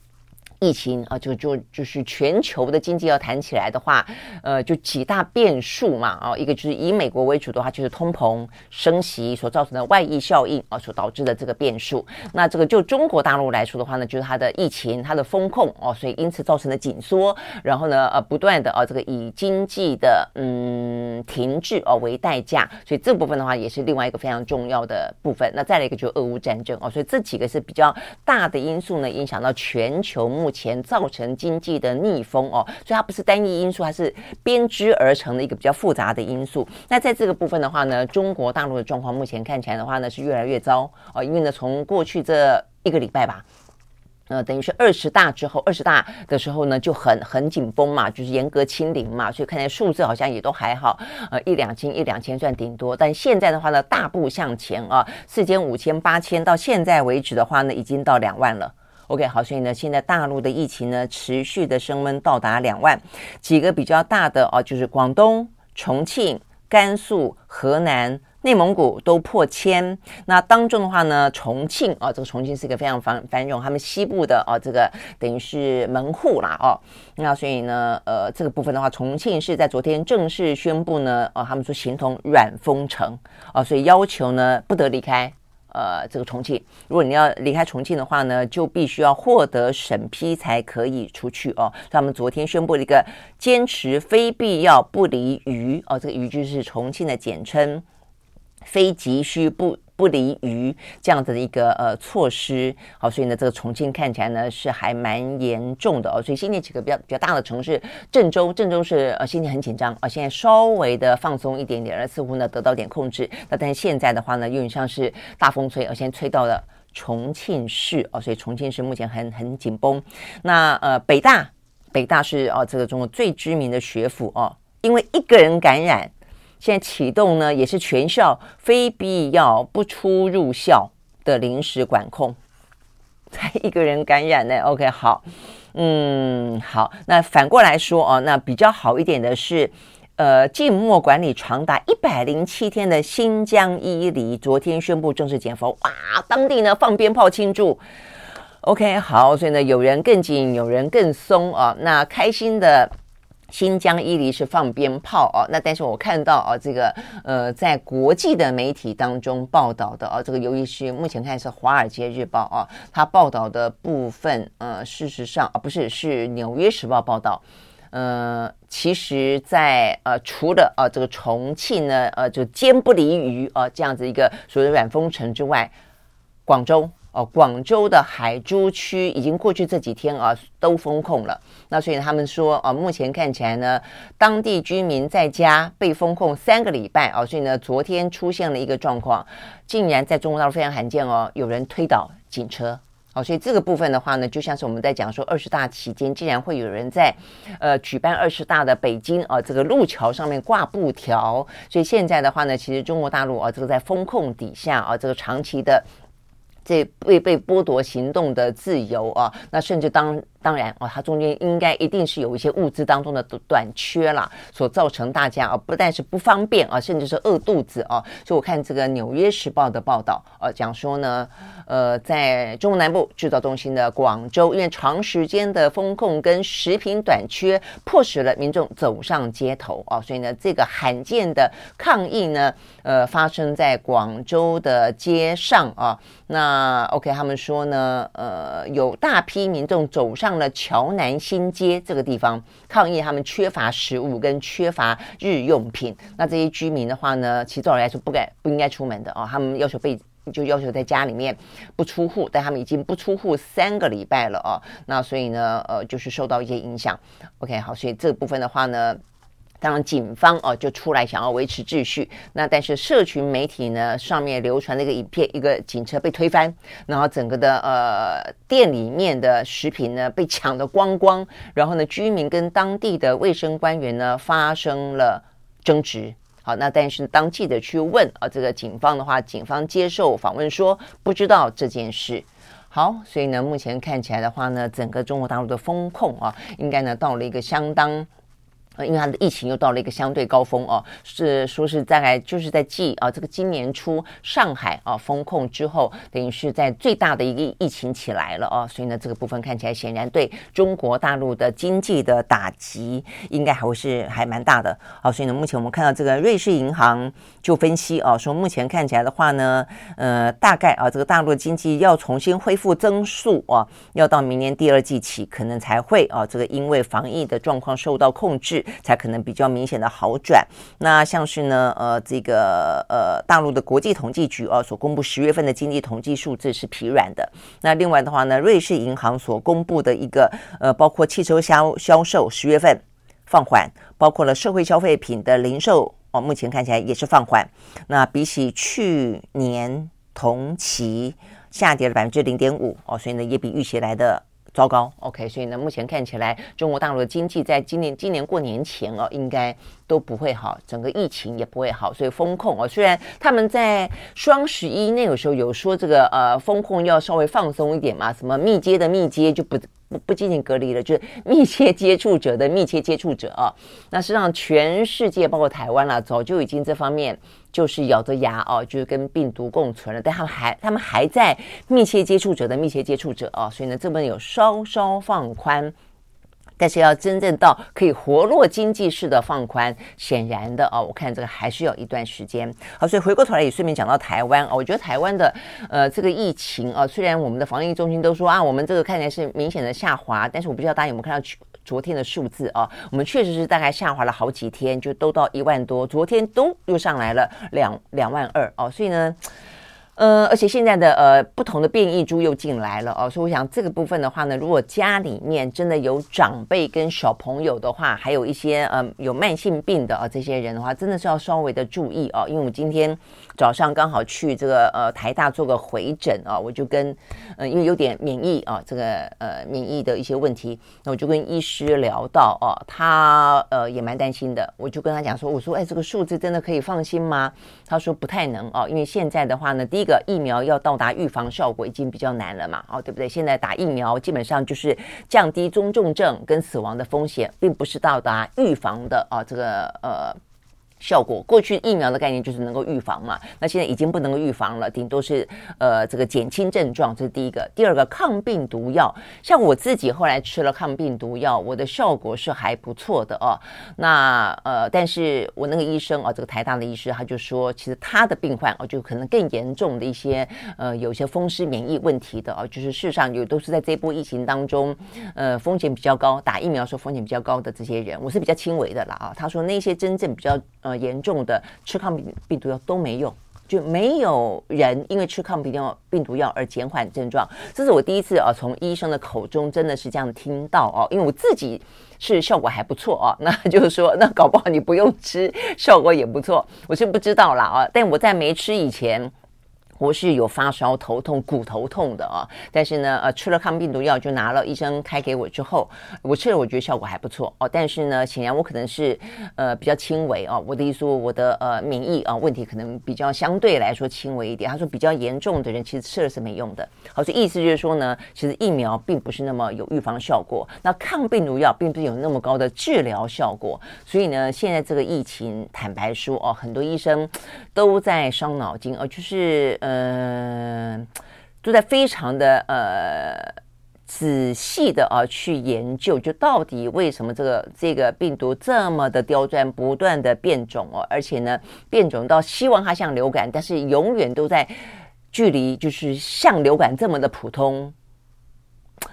疫情啊，就就就是全球的经济要谈起来的话，呃，就几大变数嘛啊，一个就是以美国为主的话，就是通膨升息所造成的外溢效应啊，所导致的这个变数。那这个就中国大陆来说的话呢，就是它的疫情、它的风控哦，所以因此造成的紧缩，然后呢，呃，不断的啊，这个以经济的嗯停滞哦为代价，所以这部分的话也是另外一个非常重要的部分。那再来一个就是俄乌战争哦，所以这几个是比较大的因素呢，影响到全球。目前造成经济的逆风哦，所以它不是单一因素，它是编织而成的一个比较复杂的因素。那在这个部分的话呢，中国大陆的状况目前看起来的话呢是越来越糟哦，因为呢从过去这一个礼拜吧，呃，等于是二十大之后，二十大的时候呢就很很紧绷嘛，就是严格清零嘛，所以看来数字好像也都还好，呃，一两千一两千算顶多。但现在的话呢，大步向前啊，四千五千八千，到现在为止的话呢，已经到两万了。OK，好，所以呢，现在大陆的疫情呢持续的升温，到达两万。几个比较大的哦，就是广东、重庆、甘肃、河南、内蒙古都破千。那当中的话呢，重庆啊，这个重庆是一个非常繁繁荣，他们西部的哦，这个等于是门户啦哦。那所以呢，呃，这个部分的话，重庆是在昨天正式宣布呢，哦，他们说形同软封城哦，所以要求呢不得离开。呃，这个重庆，如果你要离开重庆的话呢，就必须要获得审批才可以出去哦。他们昨天宣布了一个坚持非必要不离渝哦，这个渝就是重庆的简称，非急需不。不离渝这样子的一个呃措施，好，所以呢，这个重庆看起来呢是还蛮严重的哦。所以今天几个比较比较大的城市，郑州，郑州是呃心情很紧张啊，现在稍微的放松一点点，而似乎呢得到点控制。那但现在的话呢，有点像是大风吹，而现在吹到了重庆市哦，所以重庆市目前很很紧绷。那呃北大，北大是哦这个中国最知名的学府哦，因为一个人感染。现在启动呢，也是全校非必要不出入校的临时管控，才 一个人感染呢。OK，好，嗯，好，那反过来说哦，那比较好一点的是，呃，静默管理长达一百零七天的新疆伊犁，昨天宣布正式解封，哇，当地呢放鞭炮庆祝。OK，好，所以呢，有人更紧，有人更松啊，那开心的。新疆伊犁是放鞭炮哦，那但是我看到啊，这个呃，在国际的媒体当中报道的啊，这个由于是目前看是《华尔街日报》啊，它报道的部分呃，事实上啊，不是是《纽约时报》报道，呃，其实在呃，除了啊这个重庆呢，呃，就坚不离渝啊这样子一个所谓的软封城之外，广州。哦，广州的海珠区已经过去这几天啊，都封控了。那所以他们说啊，目前看起来呢，当地居民在家被封控三个礼拜啊，所以呢，昨天出现了一个状况，竟然在中国大陆非常罕见哦，有人推倒警车。哦，所以这个部分的话呢，就像是我们在讲说二十大期间，竟然会有人在呃举办二十大的北京啊这个路桥上面挂布条。所以现在的话呢，其实中国大陆啊这个在封控底下啊，这个长期的。这被被剥夺行动的自由啊，那甚至当。当然哦，它中间应该一定是有一些物资当中的短缺啦，所造成大家啊不但是不方便啊，甚至是饿肚子啊。所以我看这个《纽约时报》的报道，呃，讲说呢，呃，在中国南部制造中心的广州，因为长时间的封控跟食品短缺，迫使了民众走上街头啊，所以呢，这个罕见的抗议呢，呃，发生在广州的街上啊。那 OK，他们说呢，呃，有大批民众走上。了桥南新街这个地方抗议，他们缺乏食物跟缺乏日用品。那这些居民的话呢，其实照理来说不该不应该出门的哦。他们要求被就要求在家里面不出户，但他们已经不出户三个礼拜了哦。那所以呢，呃，就是受到一些影响。OK，好，所以这部分的话呢。当然，警方哦就出来想要维持秩序。那但是社群媒体呢，上面流传了一个影片，一个警车被推翻，然后整个的呃店里面的食品呢被抢得光光。然后呢，居民跟当地的卫生官员呢发生了争执。好，那但是当记者去问啊，这个警方的话，警方接受访问说不知道这件事。好，所以呢，目前看起来的话呢，整个中国大陆的封控啊，应该呢到了一个相当。呃，因为它的疫情又到了一个相对高峰哦，是说是大概就是在继啊这个今年初上海啊封控之后，等于是在最大的一个疫情起来了哦，所以呢这个部分看起来显然对中国大陆的经济的打击应该还会是还蛮大的。好，所以呢目前我们看到这个瑞士银行就分析哦，说目前看起来的话呢，呃大概啊这个大陆经济要重新恢复增速啊，要到明年第二季起可能才会啊这个因为防疫的状况受到控制。才可能比较明显的好转。那像是呢，呃，这个呃，大陆的国际统计局啊所公布十月份的经济统计数字是疲软的。那另外的话呢，瑞士银行所公布的一个呃，包括汽车销销售十月份放缓，包括了社会消费品的零售哦，目前看起来也是放缓。那比起去年同期下跌了百分之零点五哦，所以呢，也比预期来的。糟糕，OK，所以呢，目前看起来中国大陆的经济在今年今年过年前哦，应该都不会好，整个疫情也不会好，所以风控哦，虽然他们在双十一那个时候有说这个呃风控要稍微放松一点嘛，什么密接的密接就不不不进行隔离了，就是密切接触者的密切接触者啊，那实际上全世界包括台湾啦，早就已经这方面。就是咬着牙哦，就是跟病毒共存了，但他们还他们还在密切接触者的密切接触者哦，所以呢，这边有稍稍放宽，但是要真正到可以活络经济式的放宽，显然的哦，我看这个还需要一段时间。好，所以回过头来也顺便讲到台湾哦，我觉得台湾的呃这个疫情啊，虽然我们的防疫中心都说啊，我们这个看起来是明显的下滑，但是我不知道大家有没有看到去。昨天的数字啊，我们确实是大概下滑了好几天，就都到一万多，昨天都又上来了两两万二哦，所以呢。呃，而且现在的呃不同的变异株又进来了哦，所以我想这个部分的话呢，如果家里面真的有长辈跟小朋友的话，还有一些呃有慢性病的啊这些人的话，真的是要稍微的注意哦，因为我今天早上刚好去这个呃台大做个回诊啊，我就跟呃因为有点免疫啊这个呃免疫的一些问题，那我就跟医师聊到哦，他呃也蛮担心的，我就跟他讲说，我说哎这个数字真的可以放心吗？他说不太能哦，因为现在的话呢，第一。个疫苗要到达预防效果已经比较难了嘛，哦，对不对？现在打疫苗基本上就是降低中重症跟死亡的风险，并不是到达预防的啊，这个呃。效果，过去疫苗的概念就是能够预防嘛，那现在已经不能够预防了，顶多是呃这个减轻症状，这是第一个。第二个，抗病毒药，像我自己后来吃了抗病毒药，我的效果是还不错的哦。那呃，但是我那个医生啊，这个台大的医师他就说，其实他的病患哦，就可能更严重的一些呃，有些风湿免疫问题的哦，就是事实上有都是在这波疫情当中，呃，风险比较高，打疫苗时候风险比较高的这些人，我是比较轻微的啦啊。他说那些真正比较。呃，严重的吃抗病病毒药都没用，就没有人因为吃抗病毒病毒药而减缓症状。这是我第一次啊，从医生的口中真的是这样听到哦，因为我自己是效果还不错哦，那就是说，那搞不好你不用吃，效果也不错，我是不知道啦啊。但我在没吃以前。我是有发烧、头痛、骨头痛的啊，但是呢，呃，吃了抗病毒药，就拿了医生开给我之后，我吃了，我觉得效果还不错哦。但是呢，显然我可能是呃比较轻微哦。我的意思说，我的呃免疫啊问题可能比较相对来说轻微一点。他说比较严重的人其实吃了是没用的。好，所以意思就是说呢，其实疫苗并不是那么有预防效果，那抗病毒药并不是有那么高的治疗效果。所以呢，现在这个疫情，坦白说哦，很多医生都在伤脑筋，而就是。嗯，都在非常的呃仔细的啊去研究，就到底为什么这个这个病毒这么的刁钻，不断的变种哦，而且呢变种到希望它像流感，但是永远都在距离就是像流感这么的普通。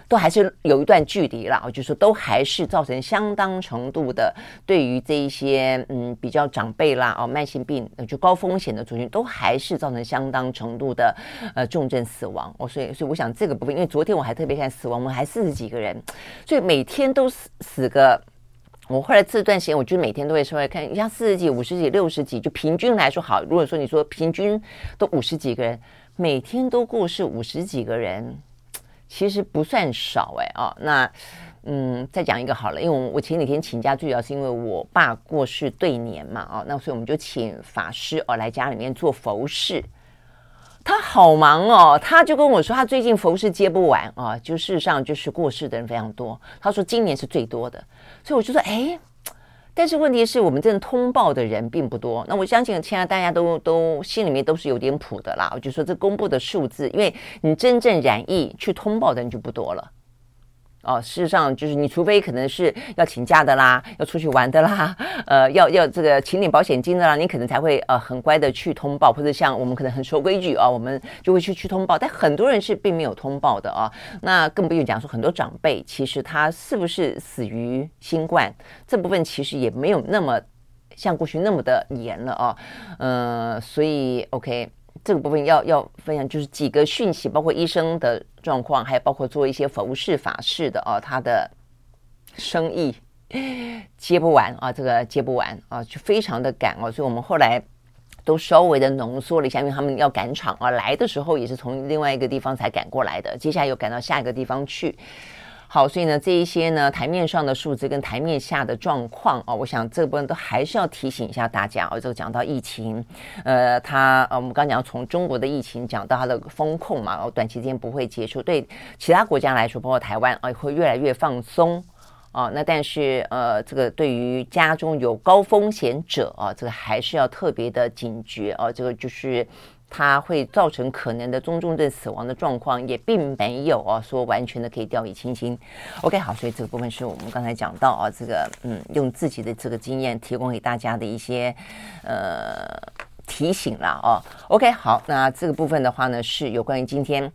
都还是有一段距离了，就是都还是造成相当程度的对于这一些嗯比较长辈啦哦慢性病就高风险的族群，都还是造成相当程度的呃重症死亡哦，所以所以我想这个部分，因为昨天我还特别看死亡，我们还四十几个人，所以每天都死死个我后来这段时间，我就每天都会稍微看，你像四十几、五十几、六十几，就平均来说好。如果说你说平均都五十几个人，每天都过世五十几个人，其实不算少哎啊。那嗯，再讲一个好了，因为我我前几天请假，最主要是因为我爸过世对年嘛啊，那所以我们就请法师哦来家里面做佛事。他好忙哦，他就跟我说，他最近佛事接不完啊，就事实上就是过世的人非常多。他说今年是最多的，所以我就说，哎，但是问题是我们这通报的人并不多。那我相信现在大家都都心里面都是有点谱的啦。我就说这公布的数字，因为你真正染疫去通报的人就不多了。哦，事实上就是你除非可能是要请假的啦，要出去玩的啦，呃，要要这个请点保险金的啦，你可能才会呃很乖的去通报，或者像我们可能很守规矩啊，我们就会去去通报。但很多人是并没有通报的啊，那更不用讲说很多长辈，其实他是不是死于新冠这部分其实也没有那么像过去那么的严了啊，呃，所以 OK。这个部分要要分享，就是几个讯息，包括医生的状况，还有包括做一些服饰法事的哦，他的生意接不完啊，这个接不完啊，就非常的赶哦，所以我们后来都稍微的浓缩了一下，因为他们要赶场啊，来的时候也是从另外一个地方才赶过来的，接下来又赶到下一个地方去。好，所以呢，这一些呢，台面上的数字跟台面下的状况啊，我想这部分都还是要提醒一下大家哦。这个讲到疫情，呃，它呃，我们刚讲从中国的疫情讲到它的风控嘛，哦，短期间不会结束。对其他国家来说，包括台湾啊，会越来越放松啊。那但是呃，这个对于家中有高风险者啊，这个还是要特别的警觉啊。这个就是。它会造成可能的中重症死亡的状况，也并没有啊说完全的可以掉以轻心。OK，好，所以这个部分是我们刚才讲到啊，这个嗯，用自己的这个经验提供给大家的一些呃提醒了哦。OK，好，那这个部分的话呢，是有关于今天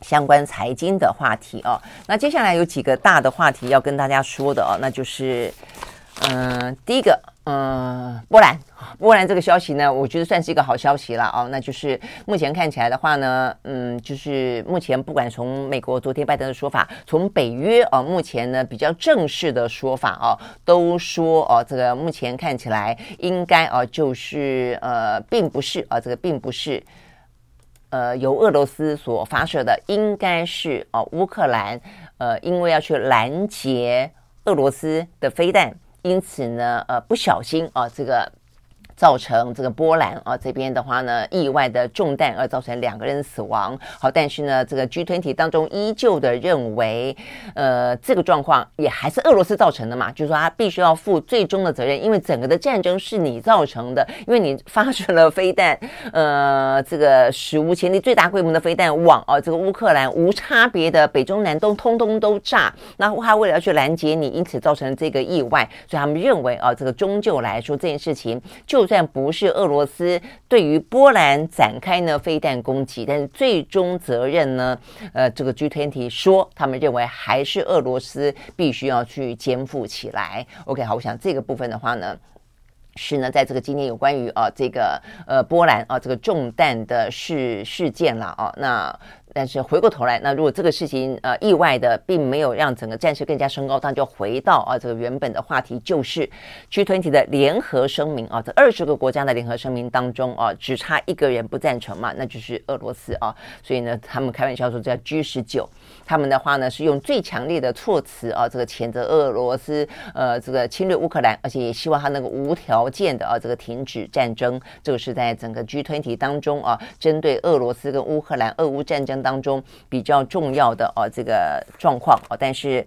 相关财经的话题哦。那接下来有几个大的话题要跟大家说的哦，那就是嗯、第一个。嗯，波兰，波兰这个消息呢，我觉得算是一个好消息了哦。那就是目前看起来的话呢，嗯，就是目前不管从美国昨天拜登的说法，从北约啊、哦，目前呢比较正式的说法哦，都说哦，这个目前看起来应该哦，就是呃，并不是啊、这个并不是呃由俄罗斯所发射的，应该是哦乌克兰呃，因为要去拦截俄罗斯的飞弹。因此呢，呃，不小心啊，这个。造成这个波兰啊这边的话呢，意外的中弹而造成两个人死亡。好，但是呢，这个 G 团体当中依旧的认为，呃，这个状况也还是俄罗斯造成的嘛，就是说他必须要负最终的责任，因为整个的战争是你造成的，因为你发射了飞弹，呃，这个史无前例最大规模的飞弹往啊这个乌克兰无差别的北中南东通通都炸，然后他为了要去拦截你，因此造成这个意外，所以他们认为啊，这个终究来说这件事情就。虽然不是俄罗斯对于波兰展开呢飞弹攻击，但是最终责任呢，呃，这个 G20 说他们认为还是俄罗斯必须要去肩负起来。OK，好，我想这个部分的话呢，是呢，在这个今天有关于啊这个呃波兰啊这个中弹的事事件了啊那。但是回过头来，那如果这个事情呃意外的并没有让整个战事更加升高，那就回到啊这个原本的话题，就是 G20 的联合声明啊，这二十个国家的联合声明当中啊，只差一个人不赞成嘛，那就是俄罗斯啊，所以呢，他们开玩笑说叫 G 十九，他们的话呢是用最强烈的措辞啊，这个谴责俄罗斯呃这个侵略乌克兰，而且也希望他能够无条件的啊这个停止战争，这个是在整个 G20 当中啊，针对俄罗斯跟乌克兰俄乌战争。当中比较重要的哦，这个状况哦，但是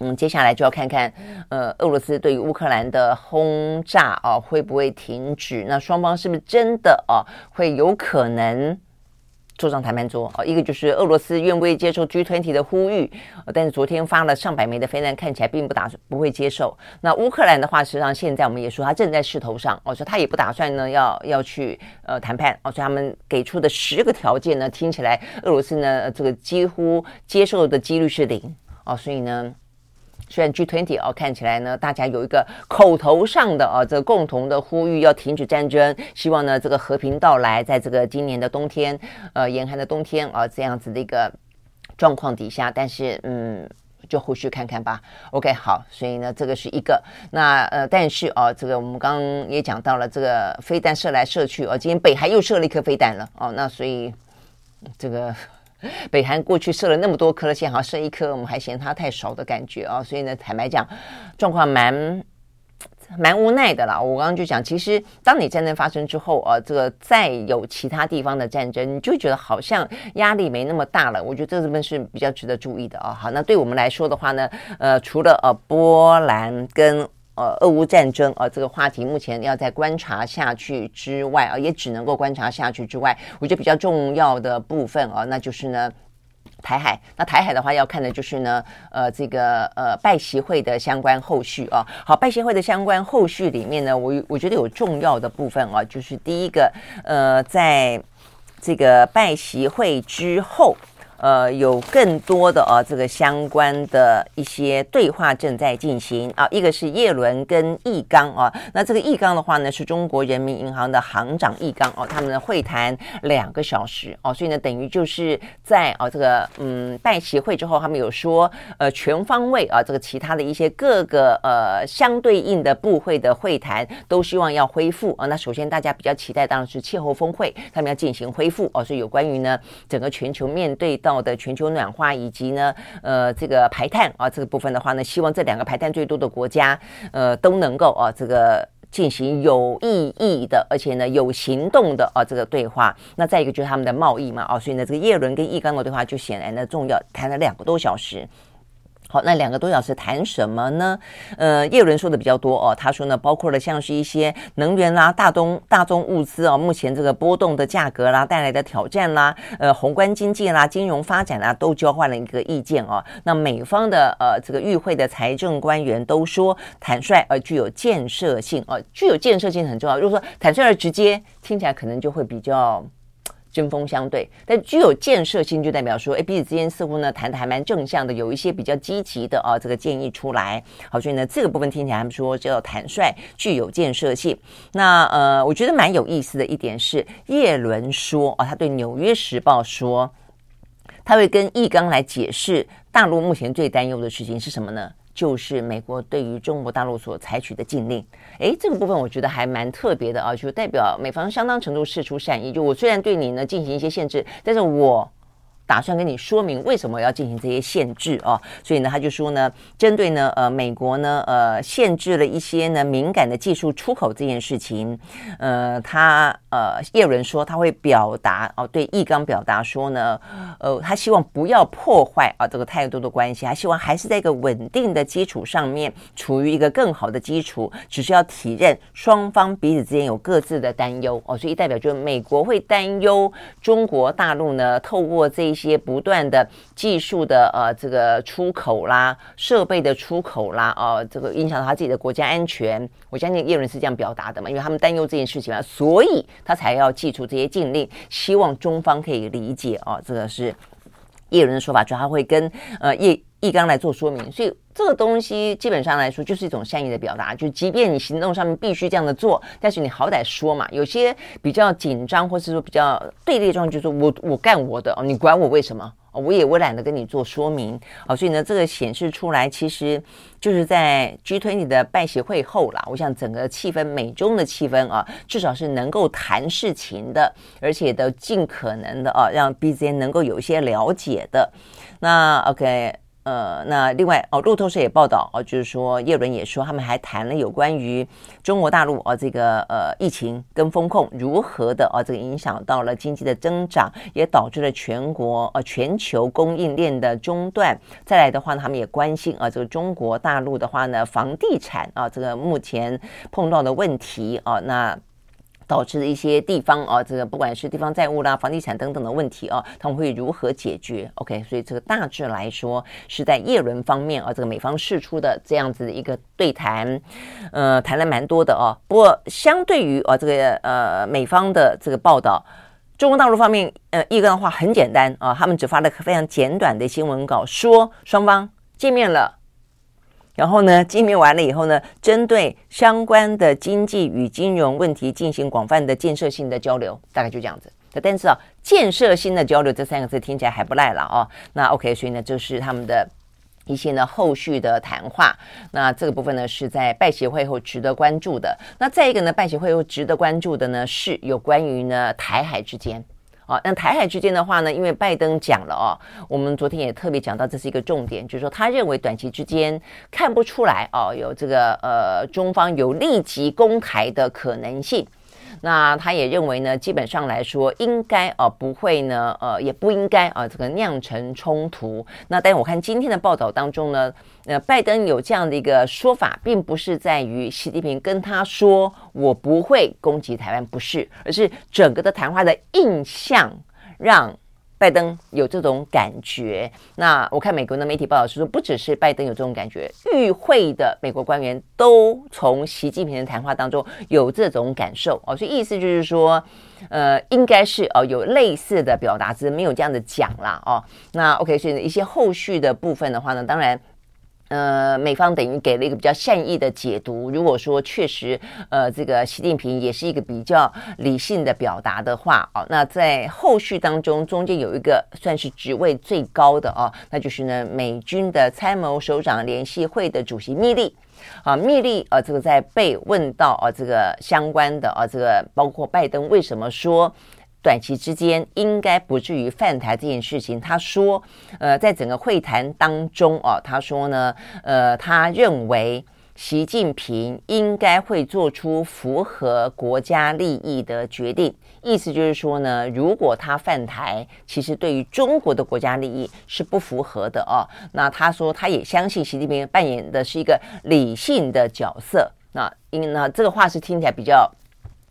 嗯，接下来就要看看呃，俄罗斯对于乌克兰的轰炸啊，会不会停止？那双方是不是真的啊，会有可能？坐上谈判桌啊，一个就是俄罗斯愿不愿意接受 G20 的呼吁，但是昨天发了上百枚的飞弹，看起来并不打算不会接受。那乌克兰的话，实际上现在我们也说他正在势头上，哦，说他也不打算呢要要去呃谈判，哦，所以他们给出的十个条件呢，听起来俄罗斯呢这个几乎接受的几率是零，哦，所以呢。虽然 G20 哦看起来呢，大家有一个口头上的啊，这共同的呼吁要停止战争，希望呢这个和平到来，在这个今年的冬天，呃严寒的冬天啊这样子的一个状况底下，但是嗯，就后续看看吧。OK，好，所以呢，这个是一个。那呃，但是哦，这个我们刚刚也讲到了，这个飞弹射来射去哦，今天北韩又射了一颗飞弹了哦，那所以这个北韩过去射了那么多颗了，现在好像射一颗，我们还嫌它太少的感觉哦，所以呢，坦白讲，状况蛮。蛮无奈的啦，我刚刚就讲，其实当你战争发生之后，呃，这个再有其他地方的战争，你就觉得好像压力没那么大了。我觉得这部分是比较值得注意的啊。好，那对我们来说的话呢，呃，除了呃波兰跟呃俄乌战争呃这个话题目前要在观察下去之外啊，也只能够观察下去之外，我觉得比较重要的部分啊，那就是呢。台海，那台海的话要看的就是呢，呃，这个呃拜习会的相关后续啊。好，拜习会的相关后续里面呢，我我觉得有重要的部分啊，就是第一个，呃，在这个拜习会之后。呃，有更多的啊，这个相关的一些对话正在进行啊。一个是叶伦跟易纲啊，那这个易纲的话呢，是中国人民银行的行长易纲哦，他们的会谈两个小时哦，所以呢，等于就是在啊这个嗯拜协会之后，他们有说呃全方位啊，这个其他的一些各个呃相对应的部会的会谈都希望要恢复啊。那首先大家比较期待当然是气候峰会，他们要进行恢复哦，所以有关于呢整个全球面对到的全球暖化以及呢，呃，这个排碳啊，这个部分的话呢，希望这两个排碳最多的国家，呃，都能够啊，这个进行有意义的，而且呢有行动的啊，这个对话。那再一个就是他们的贸易嘛，啊，所以呢，这个叶伦跟易纲的对话就显然呢重要，谈了两个多小时。好，那两个多小时谈什么呢？呃，叶伦说的比较多哦。他说呢，包括了像是一些能源啦、大宗大宗物资哦，目前这个波动的价格啦带来的挑战啦，呃，宏观经济啦、金融发展啦，都交换了一个意见哦。那美方的呃这个与会的财政官员都说坦率而具有建设性哦，具有建设性很重要。如果说坦率而直接，听起来可能就会比较。针锋相对，但具有建设性，就代表说，哎，彼此之间似乎呢谈的还蛮正向的，有一些比较积极的啊这个建议出来。好，所以呢这个部分听起来他们说叫坦率，具有建设性。那呃，我觉得蛮有意思的一点是，叶伦说啊，他对《纽约时报》说，他会跟易纲来解释大陆目前最担忧的事情是什么呢？就是美国对于中国大陆所采取的禁令，诶，这个部分我觉得还蛮特别的啊，就代表美方相当程度释出善意。就我虽然对你呢进行一些限制，但是我。打算跟你说明为什么要进行这些限制哦，所以呢，他就说呢，针对呢，呃，美国呢，呃，限制了一些呢敏感的技术出口这件事情，呃，他呃，叶伦说他会表达哦，对易纲表达说呢，呃，他希望不要破坏啊这个太多的关系，他希望还是在一个稳定的基础上面，处于一个更好的基础，只是要体认双方彼此之间有各自的担忧哦，所以代表就是美国会担忧中国大陆呢，透过这。一一些不断的技术的呃这个出口啦，设备的出口啦，哦这个影响到他自己的国家安全。我相信叶伦是这样表达的嘛，因为他们担忧这件事情啊，所以他才要祭出这些禁令，希望中方可以理解哦。这个是叶伦的说法，主要他会跟呃叶易纲来做说明，所以这个东西基本上来说就是一种善意的表达，就即便你行动上面必须这样的做，但是你好歹说嘛。有些比较紧张或是说比较对立状况，就是我我干我的哦，你管我为什么？我也我懒得跟你做说明哦。所以呢，这个显示出来，其实就是在 G20 的拜协会后啦，我想整个气氛，美中的气氛啊，至少是能够谈事情的，而且都尽可能的啊，让彼此间能够有一些了解的。那 OK。呃，那另外哦，路透社也报道哦，就是说叶伦也说，他们还谈了有关于中国大陆哦，这个呃疫情跟风控如何的哦，这个影响到了经济的增长，也导致了全国呃全球供应链的中断。再来的话呢，他们也关心啊，这个中国大陆的话呢，房地产啊，这个目前碰到的问题啊，那。导致的一些地方啊，这个不管是地方债务啦、房地产等等的问题啊，他们会如何解决？OK，所以这个大致来说是在叶伦方面啊，这个美方释出的这样子的一个对谈，呃，谈了蛮多的啊。不过相对于啊这个呃美方的这个报道，中国大陆方面呃一个的话很简单啊，他们只发了非常简短的新闻稿，说双方见面了。然后呢，见面完了以后呢，针对相关的经济与金融问题进行广泛的建设性的交流，大概就这样子。但是啊，建设性的交流这三个字听起来还不赖了哦。那 OK，所以呢，就是他们的一些呢后续的谈话，那这个部分呢是在拜协会后值得关注的。那再一个呢，拜协会后值得关注的呢是有关于呢台海之间。啊，那台海之间的话呢，因为拜登讲了哦，我们昨天也特别讲到，这是一个重点，就是说他认为短期之间看不出来哦，有这个呃中方有立即攻台的可能性。那他也认为呢，基本上来说应该啊不会呢，呃也不应该啊这个酿成冲突。那但我看今天的报道当中呢，呃拜登有这样的一个说法，并不是在于习近平跟他说我不会攻击台湾，不是，而是整个的谈话的印象让。拜登有这种感觉，那我看美国的媒体报道是说，不只是拜登有这种感觉，与会的美国官员都从习近平的谈话当中有这种感受哦，所以意思就是说，呃，应该是哦有类似的表达，只是没有这样的讲啦哦。那 OK，所以一些后续的部分的话呢，当然。呃，美方等于给了一个比较善意的解读。如果说确实，呃，这个习近平也是一个比较理性的表达的话，哦，那在后续当中，中间有一个算是职位最高的哦，那就是呢，美军的参谋首长联席会的主席密利啊，密利啊，这个在被问到啊，这个相关的啊，这个包括拜登为什么说。短期之间应该不至于犯台这件事情，他说，呃，在整个会谈当中哦，他说呢，呃，他认为习近平应该会做出符合国家利益的决定，意思就是说呢，如果他犯台，其实对于中国的国家利益是不符合的哦。那他说他也相信习近平扮演的是一个理性的角色，那因为呢，这个话是听起来比较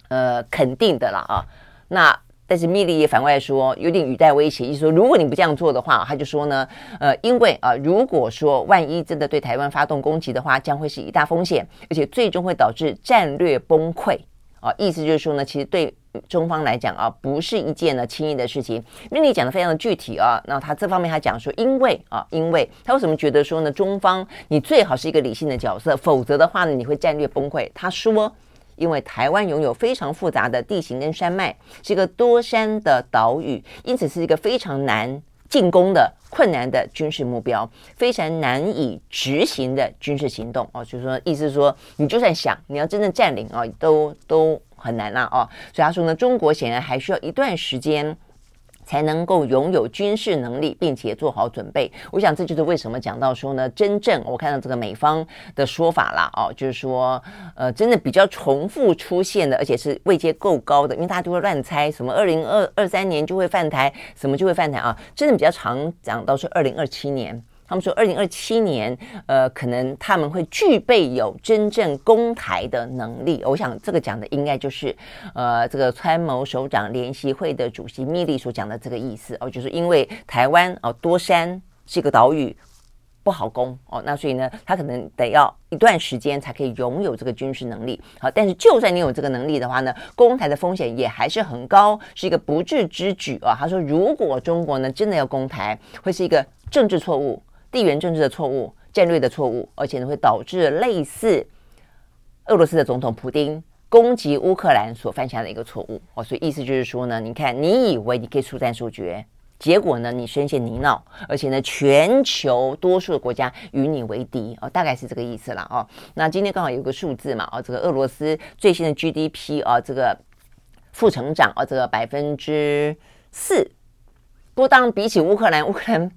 呃肯定的了啊，那。但是密利也反过来说，有点语带威胁，意思说，如果你不这样做的话，他就说呢，呃，因为啊、呃，如果说万一真的对台湾发动攻击的话，将会是一大风险，而且最终会导致战略崩溃啊。意思就是说呢，其实对中方来讲啊，不是一件呢轻易的事情。密利讲的非常的具体啊，那他这方面他讲说，因为啊，因为他为什么觉得说呢，中方你最好是一个理性的角色，否则的话呢，你会战略崩溃。他说。因为台湾拥有非常复杂的地形跟山脉，是一个多山的岛屿，因此是一个非常难进攻的困难的军事目标，非常难以执行的军事行动哦。就是说，意思是说，你就算想你要真正占领啊，都都很难啦哦。所以他说呢，中国显然还需要一段时间。才能够拥有军事能力，并且做好准备。我想这就是为什么讲到说呢，真正我看到这个美方的说法啦，哦，就是说，呃，真的比较重复出现的，而且是位阶够高的，因为大家都会乱猜，什么二零二二三年就会犯台，什么就会犯台啊，真的比较常讲到是二零二七年。他们说，二零二七年，呃，可能他们会具备有真正攻台的能力。我想，这个讲的应该就是，呃，这个参谋首长联席会的主席密利所讲的这个意思哦，就是因为台湾哦多山是一个岛屿，不好攻哦，那所以呢，他可能得要一段时间才可以拥有这个军事能力。好，但是就算你有这个能力的话呢，攻台的风险也还是很高，是一个不智之举啊。他说，如果中国呢真的要攻台，会是一个政治错误。地缘政治的错误、战略的错误，而且呢会导致类似俄罗斯的总统普丁攻击乌克兰所犯下的一个错误哦，所以意思就是说呢，你看你以为你可以速战速决，结果呢你深陷泥淖，而且呢全球多数的国家与你为敌哦，大概是这个意思了哦。那今天刚好有个数字嘛，哦，这个俄罗斯最新的 GDP 啊，这个负成长啊，这个百分之四。不过，当然比起乌克兰，乌克兰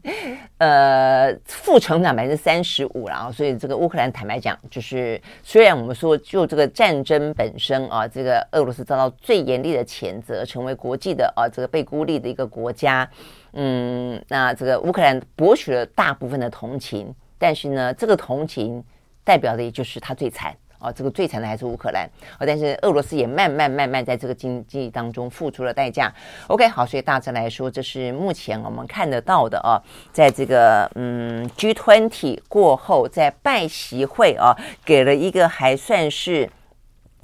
呃负成长百分之三十五了啊，所以这个乌克兰坦白讲，就是虽然我们说就这个战争本身啊，这个俄罗斯遭到最严厉的谴责，成为国际的啊这个被孤立的一个国家，嗯，那这个乌克兰博取了大部分的同情，但是呢，这个同情代表的也就是他最惨。哦，这个最惨的还是乌克兰，哦，但是俄罗斯也慢慢慢慢在这个经济当中付出了代价。OK，好，所以大致来说，这是目前我们看得到的啊，在这个嗯 G20 过后，在拜习会啊，给了一个还算是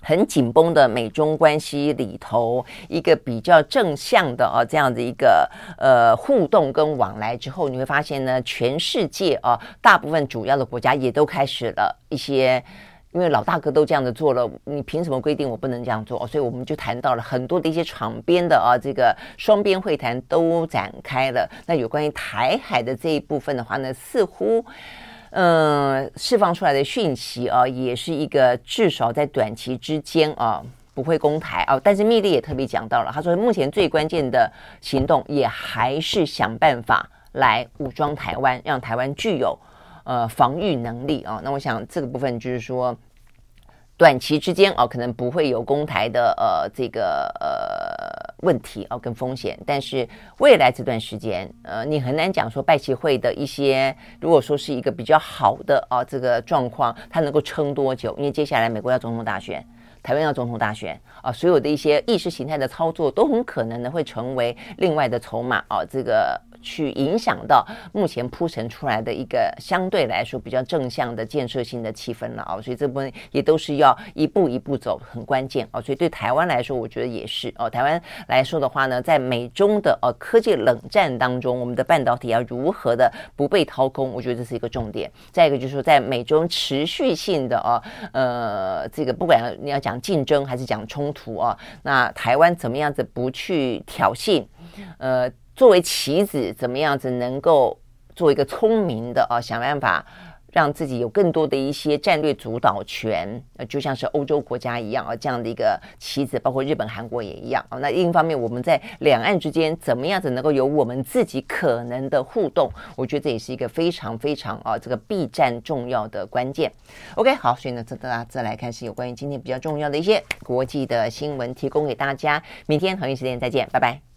很紧绷的美中关系里头一个比较正向的啊这样的一个呃互动跟往来之后，你会发现呢，全世界啊大部分主要的国家也都开始了一些。因为老大哥都这样子做了，你凭什么规定我不能这样做？所以我们就谈到了很多的一些场边的啊，这个双边会谈都展开了。那有关于台海的这一部分的话呢，似乎。嗯，释放出来的讯息啊，也是一个至少在短期之间啊不会攻台啊。但是密利也特别讲到了，他说目前最关键的行动也还是想办法来武装台湾，让台湾具有呃防御能力啊。那我想这个部分就是说。短期之间哦，可能不会有攻台的呃这个呃问题哦跟风险，但是未来这段时间呃，你很难讲说拜习会的一些，如果说是一个比较好的啊这个状况，它能够撑多久？因为接下来美国要总统大选，台湾要总统大选啊，所有的一些意识形态的操作都很可能呢会成为另外的筹码啊这个。去影响到目前铺陈出来的一个相对来说比较正向的建设性的气氛了啊，所以这部分也都是要一步一步走，很关键啊。所以对台湾来说，我觉得也是哦。台湾来说的话呢，在美中的呃科技冷战当中，我们的半导体要如何的不被掏空，我觉得这是一个重点。再一个就是说，在美中持续性的哦呃这个不管你要讲竞争还是讲冲突啊，那台湾怎么样子不去挑衅，呃。作为棋子，怎么样子能够做一个聪明的啊，想办法让自己有更多的一些战略主导权，呃，就像是欧洲国家一样啊，这样的一个棋子，包括日本、韩国也一样啊。那另一方面，我们在两岸之间怎么样子能够有我们自己可能的互动？我觉得这也是一个非常非常啊，这个必战重要的关键。OK，好，所以呢，这大家再来看是有关于今天比较重要的一些国际的新闻，提供给大家。明天同一时间再见，拜拜。